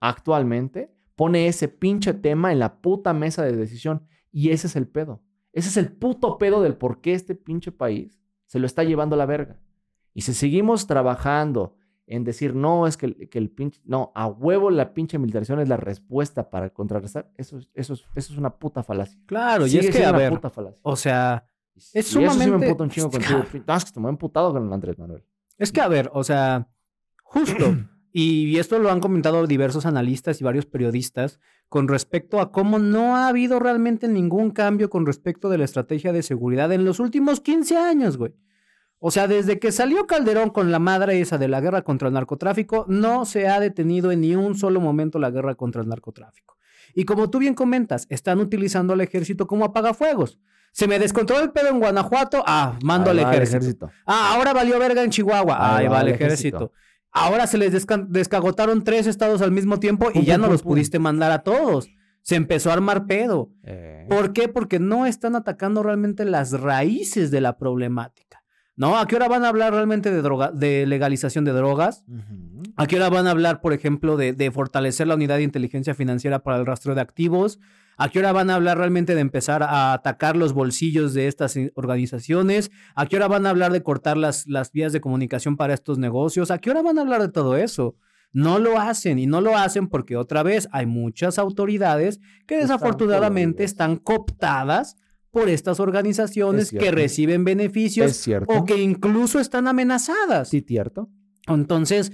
actualmente pone ese pinche tema en la puta mesa de decisión. Y ese es el pedo. Ese es el puto pedo del por qué este pinche país se lo está llevando a la verga. Y si seguimos trabajando en decir, no, es que, el- que el pinche, no, a huevo la pinche militarización es la respuesta para contrarrestar, eso, es- eso, es- eso es una puta falacia. Claro, y Sigue es que, a ver, puta falacia. o sea, es Y eso sí me sumamente- emputa un chingo contigo. No, es que te me he emputado con el Andrés Manuel. Es que, a ver, o sea, justo, <clears throat> y esto lo han comentado diversos analistas y varios periodistas, con respecto a cómo no ha habido realmente ningún cambio con respecto de la estrategia de seguridad en los últimos 15 años, güey. O sea, desde que salió Calderón con la madre esa de la guerra contra el narcotráfico, no se ha detenido en ni un solo momento la guerra contra el narcotráfico. Y como tú bien comentas, están utilizando al ejército como apagafuegos. Se me descontroló el pedo en Guanajuato, ah, mando Ahí al va ejército. Ah, ahora valió verga en Chihuahua. Ahí, va el ejército. Ahora se les desca- descagotaron tres estados al mismo tiempo y Pum, ya pum, no pum, los pudiste mandar a todos. Se empezó a armar pedo. Eh, ¿Por qué? Porque no están atacando realmente las raíces de la problemática. ¿No? ¿A qué hora van a hablar realmente de droga, de legalización de drogas? ¿A qué hora van a hablar, por ejemplo, de, de fortalecer la unidad de inteligencia financiera para el rastreo de activos? ¿A qué hora van a hablar realmente de empezar a atacar los bolsillos de estas organizaciones? ¿A qué hora van a hablar de cortar las, las vías de comunicación para estos negocios? ¿A qué hora van a hablar de todo eso? No lo hacen y no lo hacen porque otra vez hay muchas autoridades que desafortunadamente están cooptadas por estas organizaciones Es que reciben beneficios o que incluso están amenazadas. Sí, cierto. Entonces,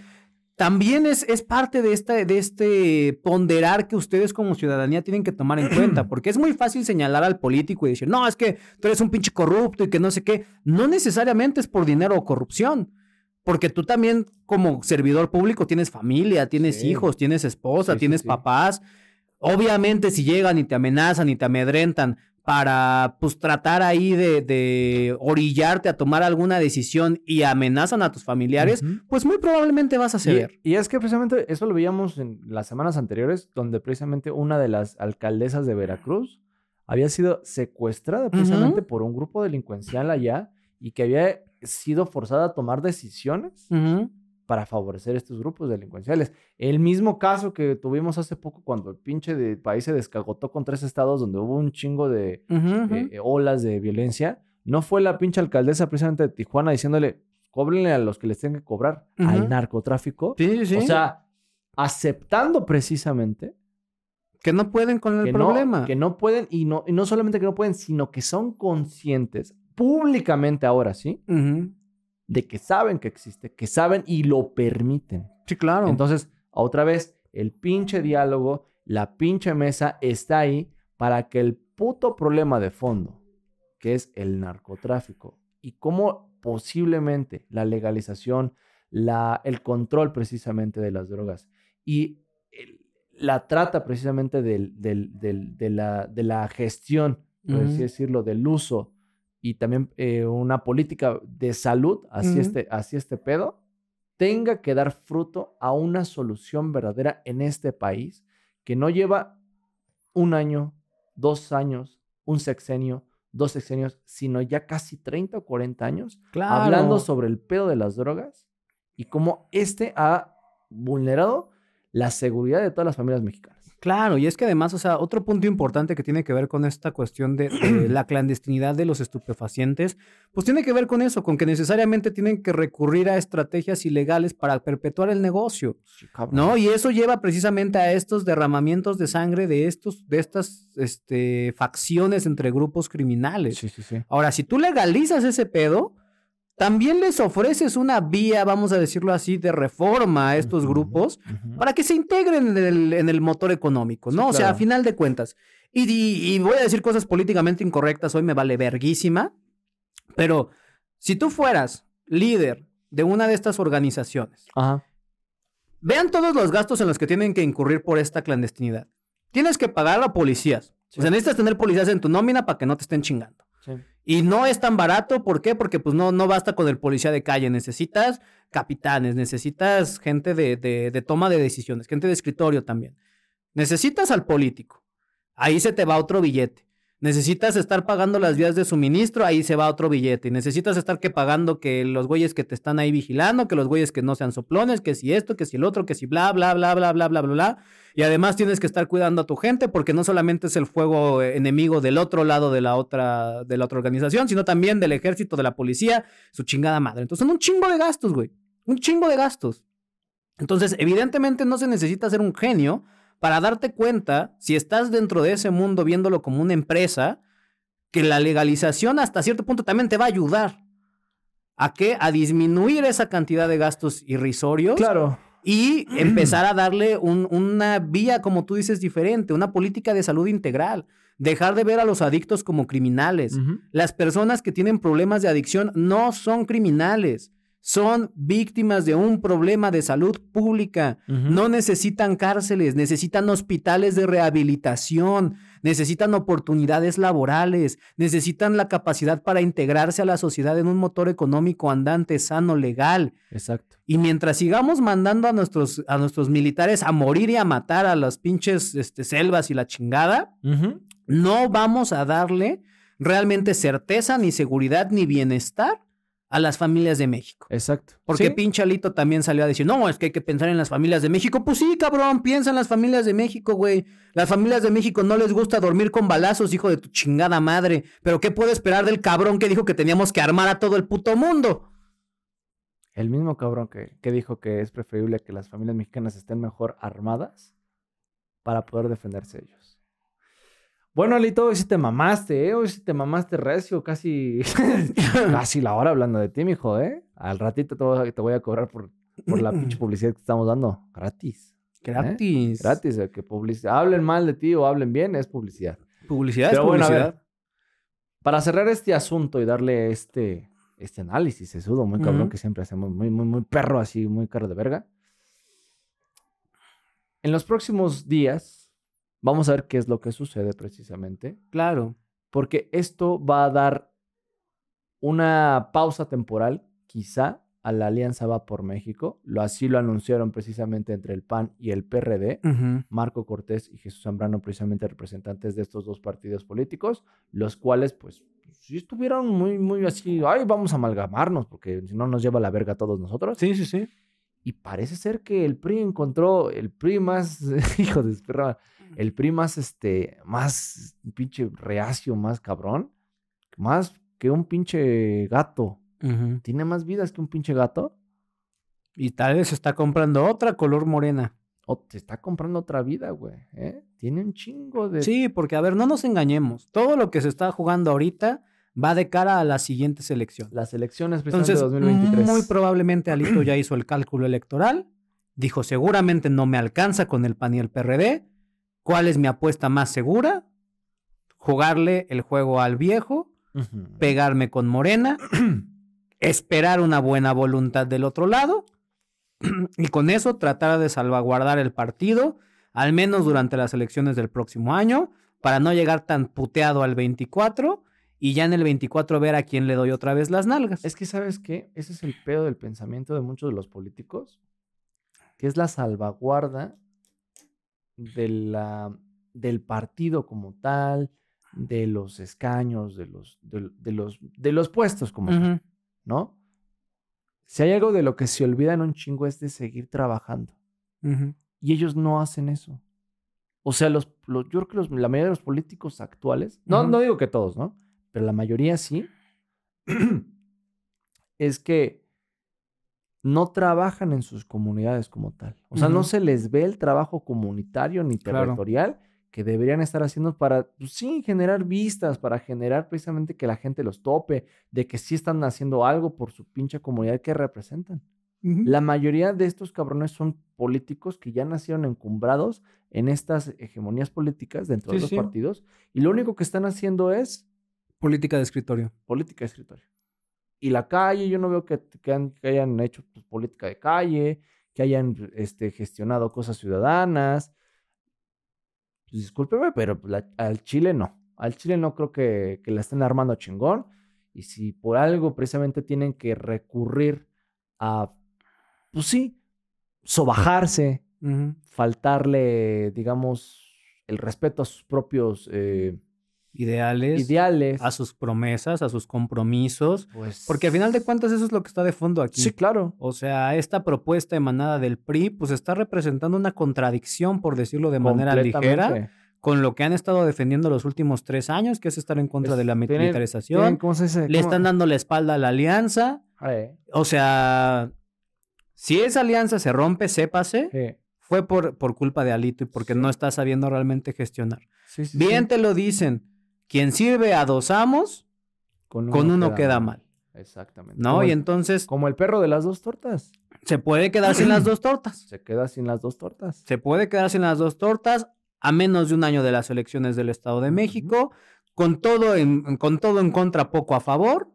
también es, es parte de, esta, de este ponderar que ustedes como ciudadanía tienen que tomar en cuenta, <clears throat> porque es muy fácil señalar al político y decir, no, es que tú eres un pinche corrupto y que no sé qué. No necesariamente es por dinero o corrupción, porque tú también como servidor público tienes familia, tienes Sí. hijos, tienes esposa, Sí, tienes sí. papás. Obviamente si llegan y te amenazan y te amedrentan para pues tratar ahí de, de orillarte a tomar alguna decisión y amenazan a tus familiares, pues muy probablemente vas a ceder. Y, y es que precisamente eso lo veíamos en las semanas anteriores, donde precisamente una de las alcaldesas de Veracruz había sido secuestrada precisamente por un grupo delincuencial allá y que había sido forzada a tomar decisiones para favorecer estos grupos delincuenciales. El mismo caso que tuvimos hace poco cuando el pinche de país se descagotó con tres estados donde hubo un chingo de ujú. eh, olas de violencia, no fue la pinche alcaldesa precisamente de Tijuana diciéndole, cóbrenle a los que les tengan que cobrar, al narcotráfico. Sí, sí, sí. O sea, aceptando precisamente que no pueden con el que problema. no, que no pueden, y no, y no solamente que no pueden, sino que son conscientes públicamente ahora, ¿sí? De que saben que existe, que saben y lo permiten. Sí, claro. Entonces, otra vez, el pinche diálogo, la pinche mesa está ahí para que el puto problema de fondo, que es el narcotráfico, y cómo posiblemente la legalización, la, el control precisamente de las drogas y el- la trata precisamente del, del- del- de, la, de la gestión, por así decirlo, del uso y también eh, una política de salud hacia, este, hacia este pedo, tenga que dar fruto a una solución verdadera en este país que no lleva un año, dos años, un sexenio, dos sexenios, sino ya casi 30 o 40 años claro. hablando sobre el pedo de las drogas y cómo este ha vulnerado la seguridad de todas las familias mexicanas. Claro, y es que además, o sea, otro punto importante que tiene que ver con esta cuestión de, de <clears throat> la clandestinidad de los estupefacientes, pues tiene que ver con eso, con que necesariamente tienen que recurrir a estrategias ilegales para perpetuar el negocio, ¿no? Y eso lleva precisamente a estos derramamientos de sangre de estos, de estas, este, facciones entre grupos criminales. Sí, sí, sí. Ahora, si tú legalizas ese pedo, también les ofreces una vía, vamos a decirlo así, de reforma a estos grupos para que se integren en el, en el motor económico, ¿no? Sí, O sea, a final de cuentas. Y, y- y voy a decir cosas políticamente incorrectas, hoy me vale verguísima, pero si tú fueras líder de una de estas organizaciones, Ajá. vean todos los gastos en los que tienen que incurrir por esta clandestinidad. Tienes que pagar a policías. Sí. O sea, necesitas tener policías en tu nómina para que no te estén chingando. Sí. Y no es tan barato, ¿por qué? Porque pues no, no basta con el policía de calle, necesitas capitanes, necesitas gente de, de- de toma de decisiones, gente de escritorio también. Necesitas al político, ahí se te va otro billete. Necesitas estar pagando las vías de suministro, ahí se va otro billete. Y necesitas estar que pagando que los güeyes que te están ahí vigilando, que los güeyes que no sean soplones, que si esto, que si el otro, que si bla, bla, bla, bla, bla, bla, bla, bla. Y además tienes que estar cuidando a tu gente porque no solamente es el fuego enemigo del otro lado de la otra, de la otra organización, sino también del ejército, de la policía, su chingada madre. Entonces son un chingo de gastos, güey. Un chingo de gastos. Entonces, evidentemente no se necesita ser un genio para darte cuenta, si estás dentro de ese mundo viéndolo como una empresa, que la legalización hasta cierto punto también te va a ayudar. ¿A qué? A disminuir esa cantidad de gastos irrisorios Claro. y <clears throat> empezar a darle un- una vía, como tú dices, diferente, una política de salud integral. Dejar de ver a los adictos como criminales. Las personas que tienen problemas de adicción no son criminales, son víctimas de un problema de salud pública. No necesitan cárceles, necesitan hospitales de rehabilitación, necesitan oportunidades laborales, necesitan la capacidad para integrarse a la sociedad en un motor económico andante, sano, legal. Exacto. Y mientras sigamos mandando a nuestros, a nuestros militares a morir y a matar a las pinches este, selvas y la chingada, no vamos a darle realmente certeza, ni seguridad, ni bienestar a las familias de México. Exacto. Porque Sí. pinche Alito también salió a decir, no, es que hay que pensar en las familias de México. Pues sí, cabrón, piensa en las familias de México, güey. Las familias de México no les gusta dormir con balazos, hijo de tu chingada madre. Pero ¿qué puede esperar del cabrón que dijo que teníamos que armar a todo el puto mundo? El mismo cabrón que, que dijo que es preferible que las familias mexicanas estén mejor armadas para poder defenderse ellos. Bueno, Alito, hoy sí te mamaste, ¿eh? Hoy sí te mamaste recio, casi, <laughs> casi la hora hablando de ti, mijo, ¿eh? Al ratito te voy a, cobrar por, por la pinche <clears throat> publicidad que estamos dando. Gratis. Gratis. Gratis, eh, que publicidad. Hablen mal de ti o hablen bien, es publicidad. Publicidad Pero es bueno, a publicidad. ver, para cerrar este asunto y darle este, este análisis sesudo, muy cabrón que siempre hacemos, muy, muy, muy perro así, muy caro de verga. En los próximos días vamos a ver qué es lo que sucede precisamente, Claro. porque esto va a dar una pausa temporal, quizá, a la Alianza Va por México. Lo así lo anunciaron precisamente entre el PAN y el PRD. Marco Cortés y Jesús Zambrano, precisamente representantes de estos dos partidos políticos, los cuales, pues, sí estuvieron muy, muy así, ay, vamos a amalgamarnos, porque si no nos lleva la verga a todos nosotros. Sí, sí, sí. Y parece ser que el PRI encontró, el PRI más, <laughs> hijo de perra, el PRI más, este, más pinche reacio, más cabrón, más que un pinche gato. ¿Tiene más vidas que un pinche gato? Y tal vez está comprando otra color morena. O te está comprando otra vida, güey. ¿eh? Tiene un chingo de... Sí, porque a ver, no nos engañemos. Todo lo que se está jugando ahorita va de cara a las siguientes elecciones. Las elecciones Entonces, de 2023. muy probablemente Alito ya hizo el cálculo electoral. Dijo, seguramente no me alcanza con el PAN y el PRD. ¿Cuál es mi apuesta más segura? Jugarle el juego al viejo, pegarme con Morena, <clears throat> esperar una buena voluntad del otro lado <clears throat> y con eso tratar de salvaguardar el partido, al menos durante las elecciones del próximo año, para no llegar tan puteado al 24 y ya en el 24 ver a quién le doy otra vez las nalgas. Es que, ¿sabes qué? Ese es el pedo del pensamiento de muchos de los políticos, que es la salvaguarda de la, del partido como tal, de los escaños, de los, de, de los, de los puestos como tal. ¿no? Si hay algo de lo que se olvidan un chingo es de seguir trabajando. Y ellos no hacen eso. O sea, los, los- yo creo que los- la mayoría de los políticos actuales, no, no digo que todos, ¿no? Pero la mayoría sí, <clears throat> es que no trabajan en sus comunidades como tal. O sea, no se les ve el trabajo comunitario ni Claro. territorial que deberían estar haciendo para, pues sí, generar vistas, para generar precisamente que la gente los tope, de que sí están haciendo algo por su pinche comunidad que representan. La mayoría de estos cabrones son políticos que ya nacieron encumbrados en estas hegemonías políticas dentro de los sí. partidos y lo único que están haciendo es Política de escritorio. política de escritorio. Y la calle, yo no veo que, que han- que hayan hecho pues, política de calle, que hayan este, gestionado cosas ciudadanas. Pues, discúlpeme, pero la- al Chile no. Al Chile no creo que, que la estén armando chingón. Y si por algo precisamente tienen que recurrir a, pues sí, sobajarse, faltarle, digamos, el respeto a sus propios eh, Ideales. ideales. A sus promesas, a sus compromisos. pues, Porque al final de cuentas eso es lo que está de fondo aquí. Sí, claro. O sea, esta propuesta emanada del PRI, pues está representando una contradicción, por decirlo de manera ligera, con lo que han estado defendiendo los últimos tres años, que es estar en contra de la militarización. tienen- ¿cómo se dice? Le ¿Cómo? están dando la espalda a la alianza. Eh, O sea, si esa alianza se rompe, sépase, eh, fue por, por culpa de Alito y porque Sí. no está sabiendo realmente gestionar. sí, sí, Bien sí. te lo dicen, quien sirve a dos amos, con uno queda mal. Exactamente. ¿no? Como Y el, entonces como el perro de las dos tortas. se puede quedar sin las dos tortas. Se queda sin las dos tortas. Se puede quedar sin las dos tortas a menos de un año de las elecciones del Estado de México, con todo en, con todo en contra, poco a favor,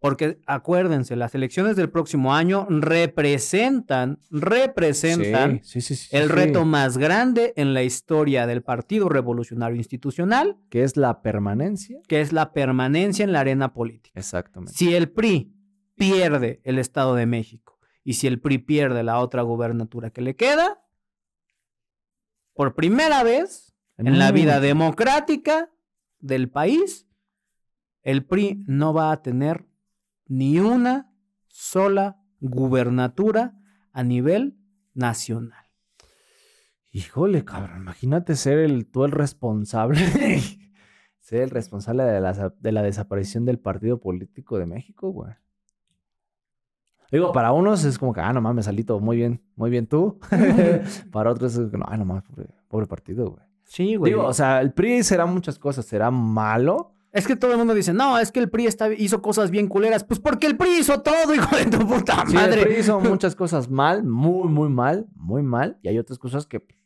porque acuérdense, las elecciones del próximo año representan, representan Sí, sí, sí, sí, el reto más grande en la historia del Partido Revolucionario Institucional, Que es la permanencia. que es la permanencia en la arena política. Exactamente. Si el PRI pierde el Estado de México y si el PRI pierde la otra gubernatura que le queda, por primera vez en la vida democrática del país, el PRI no va a tener ni una sola gubernatura a nivel nacional. Híjole, cabrón. Imagínate ser el, tú el responsable. <laughs> ser el responsable de la, de la desaparición del partido político de México, güey. Digo, para unos es como que, ah, no mames, Salito, muy bien, muy bien tú. <laughs> para otros es que, no, ah, no mames, pobre, pobre partido, güey. Sí, güey. Digo, o sea, el PRI será muchas cosas, será malo. Es que todo el mundo dice, no, es que el PRI está, hizo cosas bien culeras. Pues porque el PRI hizo todo, <laughs> hijo de tu puta Sí, madre. el PRI hizo <laughs> muchas cosas mal, muy, muy mal, muy mal. Y hay otras cosas que pues,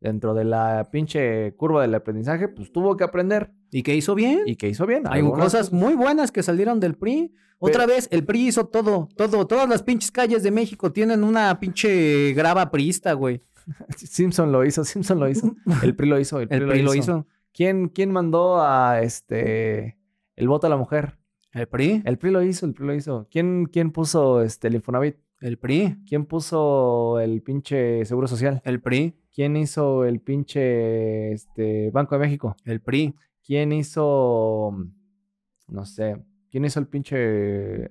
dentro de la pinche curva del aprendizaje, pues tuvo que aprender. ¿Y qué hizo bien? Y que hizo bien. Hay Algunas cosas muy buenas que salieron del PRI. Otra vez, el PRI hizo todo, todo. Todas las pinches calles de México tienen una pinche grava priista, güey. <laughs> Simpson lo hizo, Simpson lo hizo. El PRI lo hizo, el PRI, El PRI lo hizo. ¿Quién, ¿Quién mandó a este el voto a la mujer? El PRI. El PRI lo hizo, el PRI lo hizo. ¿Quién, quién puso este, el Infonavit? El PRI. ¿Quién puso el pinche Seguro Social? El PRI. ¿Quién hizo el pinche este, Banco de México? El PRI. ¿Quién hizo, no sé, quién hizo el pinche...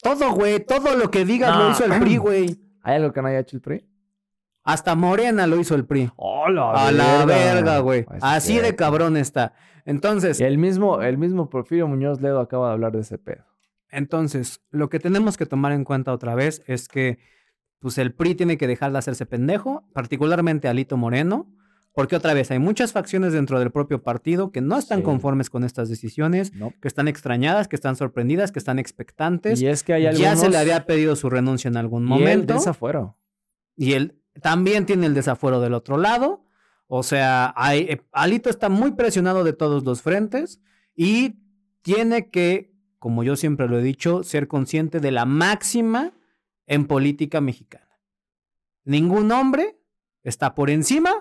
Todo, güey. Todo lo que digas No. lo hizo el PRI, güey. <clears throat> ¿Hay algo que no haya hecho el PRI? Hasta Morena lo hizo el PRI. A la verga, güey. Pues, Así de cabrón está. Entonces, El mismo, el mismo Porfirio Muñoz Ledo acaba de hablar de ese pedo. Entonces, lo que tenemos que tomar en cuenta otra vez es que pues el PRI tiene que dejar de hacerse pendejo, particularmente Alito Moreno, porque otra vez hay muchas facciones dentro del propio partido que no están Sí. conformes con estas decisiones, ¿no? que están extrañadas, que están sorprendidas, que están expectantes. Y es que hay algunos... Ya se le había pedido su renuncia en algún y él momento. desafuero. Y él también tiene el desafuero del otro lado. O sea, hay, eh, Alito está muy presionado de todos los frentes y tiene que, como yo siempre lo he dicho, ser consciente de la máxima en política mexicana. Ningún hombre está por encima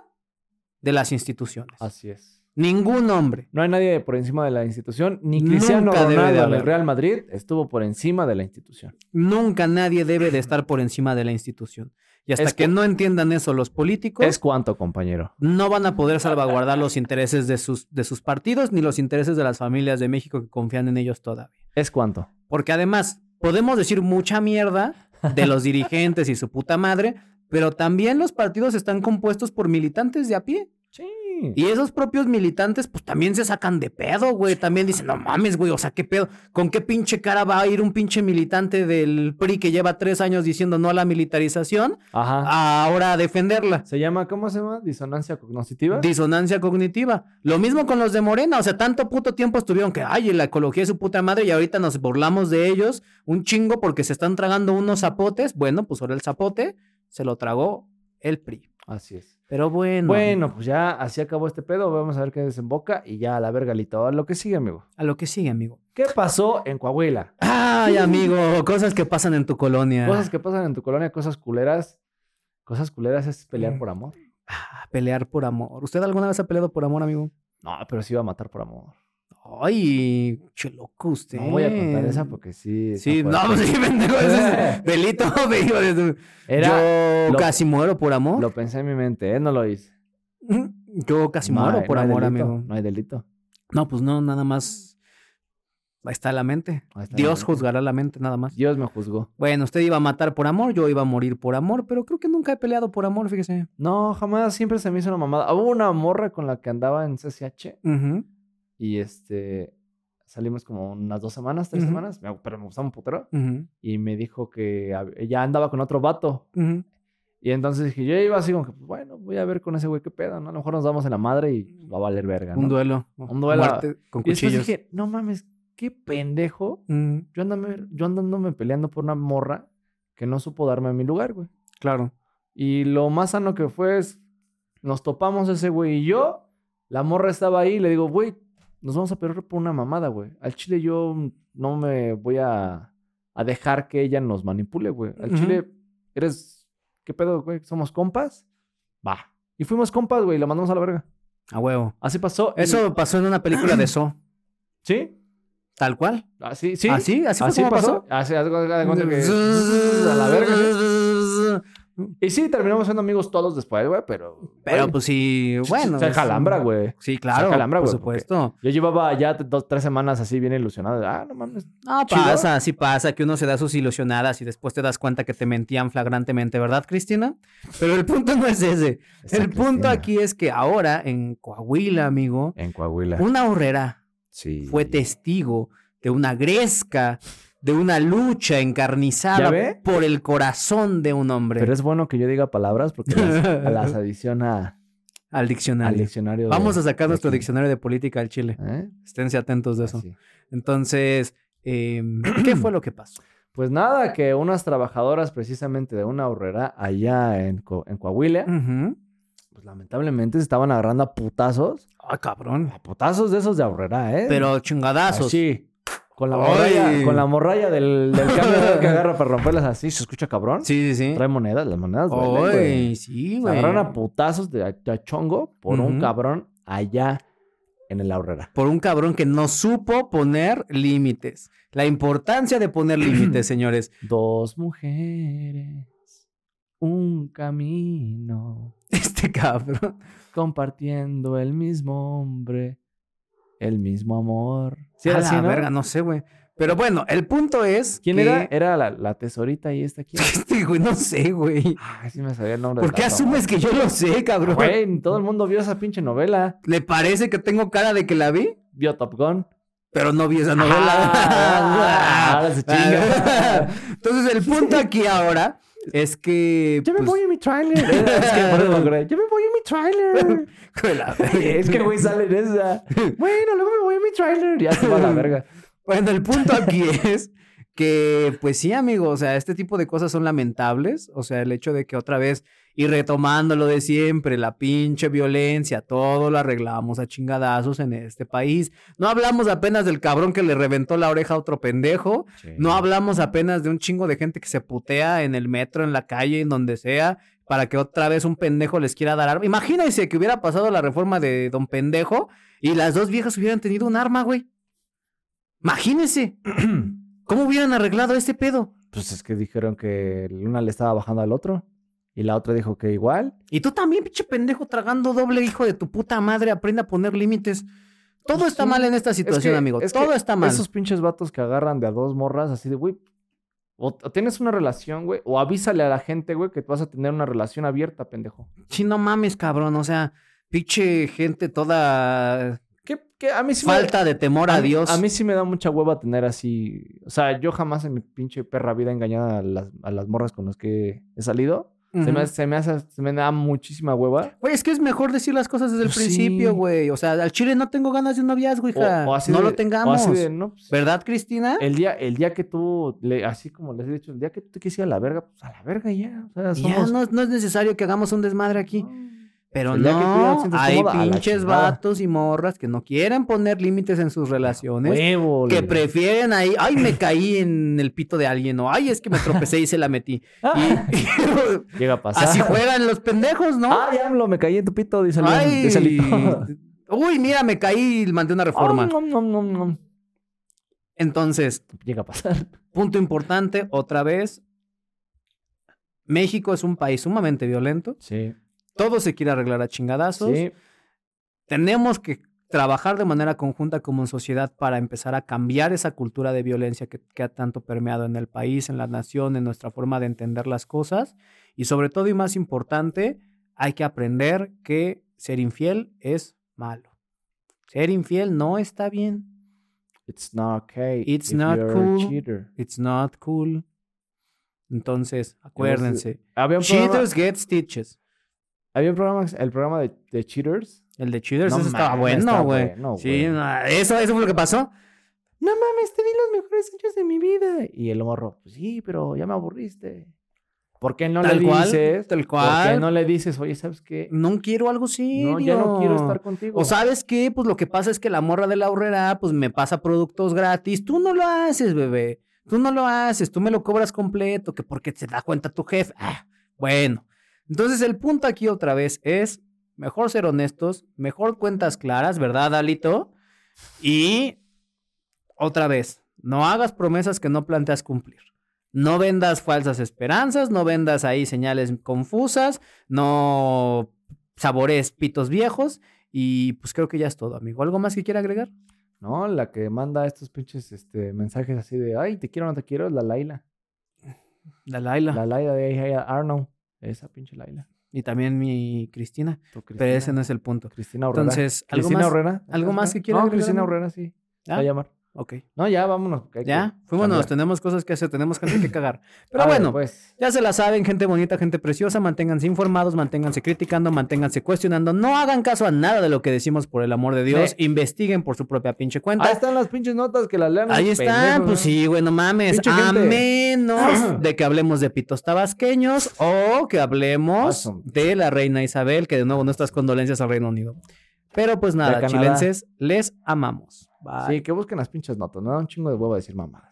de las instituciones. Así es. Ningún hombre. No hay nadie por encima de la institución, ni Nunca Cristiano debe de Ronaldo en haber. el Real Madrid estuvo por encima de la institución. Nunca nadie debe de estar por encima de la institución. Y hasta Es que no entiendan eso los políticos, Es cuanto, compañero. no van a poder salvaguardar los intereses de sus, de sus partidos ni los intereses de las familias de México que confían en ellos todavía. Es cuanto. Porque además, podemos decir mucha mierda de los dirigentes y su puta madre, pero también los partidos están compuestos por militantes de a pie. Sí. Y esos propios militantes, pues también se sacan de pedo, güey. También dicen, no mames, güey, o sea, qué pedo. ¿Con qué pinche cara va a ir un pinche militante del PRI que lleva tres años diciendo no a la militarización Ajá. a ahora a defenderla? Se llama, ¿cómo se llama? Disonancia cognitiva. Disonancia cognitiva. Lo mismo con los de Morena. O sea, tanto puto tiempo estuvieron que, ay, la ecología es su puta madre y ahorita nos burlamos de ellos un chingo porque se están tragando unos zapotes. Bueno, pues ahora el zapote se lo tragó el PRI. Así es. Pero bueno. Bueno, pues ya así acabó este pedo. Vamos a ver qué desemboca y ya a la verga, Lito. A lo que sigue, amigo. A lo que sigue, amigo. ¿Qué pasó en Coahuila? Ay, amigo, cosas que pasan en tu colonia. Cosas que pasan en tu colonia, cosas culeras. Cosas culeras es pelear por amor. Ah, pelear por amor. ¿Usted alguna vez ha peleado por amor, amigo? No, pero sí iba a matar por amor. Ay, che loco usted. No voy a contar esa porque sí. Sí, no, <laughs> pues sí, pendejo. ese es delito, <laughs> Era, Yo lo- casi muero por amor. Lo pensé en mi mente, ¿eh? No lo hice. <laughs> Yo casi No muero por amor, delito, amigo. No hay delito. No, pues no, nada más. Ahí está la mente. La Dios mente. juzgará la mente, nada más. Dios me juzgó. Bueno, usted iba a matar por amor, yo iba a morir por amor, pero creo que nunca he peleado por amor, fíjese. No, jamás. Siempre se me hizo una mamada. Hubo una morra con la que andaba en CCH Ujú, y este. Salimos como unas dos semanas, tres Ujú. semanas, me- pero me gustaba un putero. ujú, Y me dijo que ella andaba con otro vato. ujú. Y entonces dije, yo iba así como que, pues, bueno, voy a ver con ese güey qué pedo, ¿no? A lo mejor nos damos en la madre y pues, va a valer verga, ¿no? Un duelo. Un duelo. Muerte con Y después cuchillos. dije, no mames, qué pendejo. Yo, andame, yo andándome peleando por una morra que no supo darme a mi lugar, güey. claro. Y lo más sano que fue es, nos topamos ese güey y yo, la morra estaba ahí y le digo, güey, nos vamos a pelear por una mamada, güey. Al chile yo no me voy a, a dejar que ella nos manipule, güey. Al chile, eres, ¿qué pedo, güey? ¿Somos compas? Va. Y fuimos compas, güey, y la mandamos a la verga. A huevo. Así pasó. Eso pasó en una película de <clears throat> So. ¿Sí? Tal cual. Así, sí. ¿Así? ¿Así fue ¿Así como pasó? pasó? Así, <laughs> a la verga. Y sí, terminamos siendo amigos todos después, güey, pero... Pero güey, pues sí, bueno. Se es- calambra, güey. Sí, claro. calambra, por güey, supuesto. Yo llevaba ya dos, tres semanas así bien ilusionado. Ah, no mames. No, chido. pasa, sí pasa, que uno se da sus ilusionadas y después te das cuenta que te mentían flagrantemente, ¿verdad, Cristina? Pero el punto no es ese. el punto aquí es que ahora en Coahuila, amigo, En Coahuila. una horrera Sí. fue testigo de una gresca, de una lucha encarnizada por el corazón de un hombre. Pero es bueno que yo diga palabras porque las, <laughs> las adiciona Al al diccionario. diccionario. Vamos de- a sacar nuestro diccionario de política al Chile. ¿Eh? Esténse atentos de eso. Así. Entonces, em, <clears throat> ¿qué fue lo que pasó? Pues nada, que unas trabajadoras precisamente de una horrera allá en, Co- en Coahuila, pues lamentablemente se estaban agarrando a putazos. Ah, cabrón. A putazos de esos de ahorrera, ¿eh? Pero chingadazos. Así. Con la morralla, con la morralla del, del camión que <laughs> agarra para romperlas así. ¿Se escucha cabrón? Sí, sí, sí. Trae monedas, las monedas duelen, güey. Sí, Se güey. agarraron a putazos de, de chongo por un cabrón allá en el ahorrera. Por un cabrón que no supo poner límites. La importancia de poner <clears throat> límites, señores. Dos mujeres, un camino, Este cabrón. compartiendo el mismo hombre, el mismo amor. Sí, a era la así, ¿no? verga, no sé, güey. Pero bueno, el punto es. ¿Quién que- era? Era la, la tesorita y esta <laughs> aquí. Este, güey, no sé, güey. Ay, sí me sabía el nombre. ¿Por qué asumes que yo lo sé, cabrón? Güey, todo el mundo vio esa pinche novela. ¿Le parece que tengo cara de que la vi? Vio Top Gun. Pero no vi esa novela. Ah, <laughs> ahora se chinga. Entonces, el punto aquí ahora es que. Yo me pues, voy en mi trailer. <laughs> es que por eso me acordé. Me voy en mi trailer. <laughs> es que güey sale en esa. <laughs> Bueno, luego me voy en mi trailer. Ya se va la verga. Bueno, el punto aquí es que, pues sí, amigo, o sea, este tipo de cosas son lamentables. O sea, el hecho de que otra vez, y retomando lo de siempre, la pinche violencia, todo lo arreglamos a chingadazos en este país. No hablamos apenas del cabrón que le reventó la oreja a otro pendejo. No hablamos apenas de un chingo de gente que se putea en el metro, en la calle, en donde sea, para que otra vez un pendejo les quiera dar arma. Imagínense que hubiera pasado la reforma de Don Pendejo y las dos viejas hubieran tenido un arma, güey. Imagínense. <clears throat> ¿Cómo hubieran arreglado este pedo? Pues es que dijeron que una le estaba bajando al otro. Y la otra dijo que igual. Y tú también, pinche pendejo, tragando doble hijo de tu puta madre, aprende a poner límites. Todo Pues está mal en esta Es situación, que- amigo. es Todo está mal. Esos pinches vatos que agarran de a dos morras así de, güey. O, o tienes una relación, güey. O avísale a la gente, güey, que tú vas a tener una relación abierta, pendejo. Sí, no mames, cabrón. O sea, Pinche gente toda ¿Qué, qué? A mí sí me- falta de temor a, Dios. A mí sí me da mucha hueva tener así. O sea, yo jamás en mi pinche perra vida he engañado a las, a las morras con las que he salido. Se, me, se, me hace, se me da muchísima hueva. Güey, es que es mejor decir las cosas desde el Sí. principio, güey. O sea, al chile no tengo ganas de un noviazgo, hija. O, o así no de- lo o tengamos. así de, no, pues, ¿Verdad, Cristina? El día, el día que tú, le, así como les he dicho, el día que tú te ir a la verga, pues a la verga ya. O sea, Ya somos... no, no es necesario que hagamos un desmadre aquí. Pero que te no, hay pinches vatos y morras que no quieren poner límites en sus relaciones. Huevo, Que prefieren ahí, ay, me <laughs> caí en el pito de alguien, o ay, es que me tropecé y se la metí. Y- <laughs> Llega a <laughs> pasar. así juegan los pendejos, ¿no? Ah, diablo, me caí en tu pito, dice Ay, uy, mira, me caí y mandé una reforma. Nom, nom, nom, nom. Entonces, Llega a pasar. punto importante, otra vez. México es un país sumamente violento. Sí. Todo se quiere arreglar a chingadazos. Sí. Tenemos que trabajar de manera conjunta como sociedad para empezar a cambiar esa cultura de violencia que, que ha tanto permeado en el país, en la nación, en nuestra forma de entender las cosas. Y sobre todo y más importante, hay que aprender que ser infiel es malo. Ser infiel no está bien. It's not okay. It's not cool. It's not cool. Entonces, acuérdense. Había un programa, Cheaters get stitches. Había un programa, el programa de, de Cheaters. El de Cheaters, No ese estaba bueno, güey. sí, no, eso, eso fue lo que pasó. No mames, te di los mejores años de mi vida. Y el morro, pues sí, pero ya me aburriste. ¿Por qué no Tal le cual, dices? tal ¿Por qué cual. no le dices, oye, ¿sabes qué? No quiero algo serio. No, ya no quiero estar contigo. O sabes qué, pues lo que pasa es que la morra de la horrera, pues me pasa productos gratis. Tú no lo haces, bebé. Tú no lo haces, tú me lo cobras completo, que porque te da cuenta tu jefe. Ah, bueno. Entonces el punto aquí otra vez es mejor ser honestos, mejor cuentas claras, ¿verdad, Alito? Y otra vez, no hagas promesas que no planteas cumplir. No vendas falsas esperanzas, no vendas ahí señales confusas, no sabores pitos viejos y pues creo que ya es todo, amigo. ¿Algo más que quiera agregar? No, la que manda estos pinches este, mensajes así de, ay, te quiero o no te quiero, es la Laila. La Laila. La Laila de Arnold. Esa pinche Laila. Y también mi Cristina. Pero ese no es el punto. Cristina Horrera. Entonces, ¿algo Cristina más? Horrera. algo más que quiera No, agregar, Cristina? Horrera, sí. A llamar. Ok. No, ya, vámonos. que Ya, cambiar. tenemos cosas que hacer, tenemos gente que cagar. <coughs> Pero ver, bueno, pues. ya se la saben, gente bonita, gente preciosa, manténganse informados, manténganse criticando, manténganse cuestionando, no hagan caso a nada de lo que decimos por el amor de Dios, Sí. investiguen por su propia pinche cuenta. Ahí están las pinches notas que las lean. Ahí están, pendejos, pues ¿no? sí, güey, no mames. Pinche A gente. menos <coughs> de que hablemos de pitos tabasqueños o que hablemos Awesome. de la reina Isabel, que de nuevo nuestras condolencias al Reino Unido. Pero pues nada, chilenses, les amamos. Bye. Sí, que busquen las pinches notas. No da un chingo de huevo decir mamadas.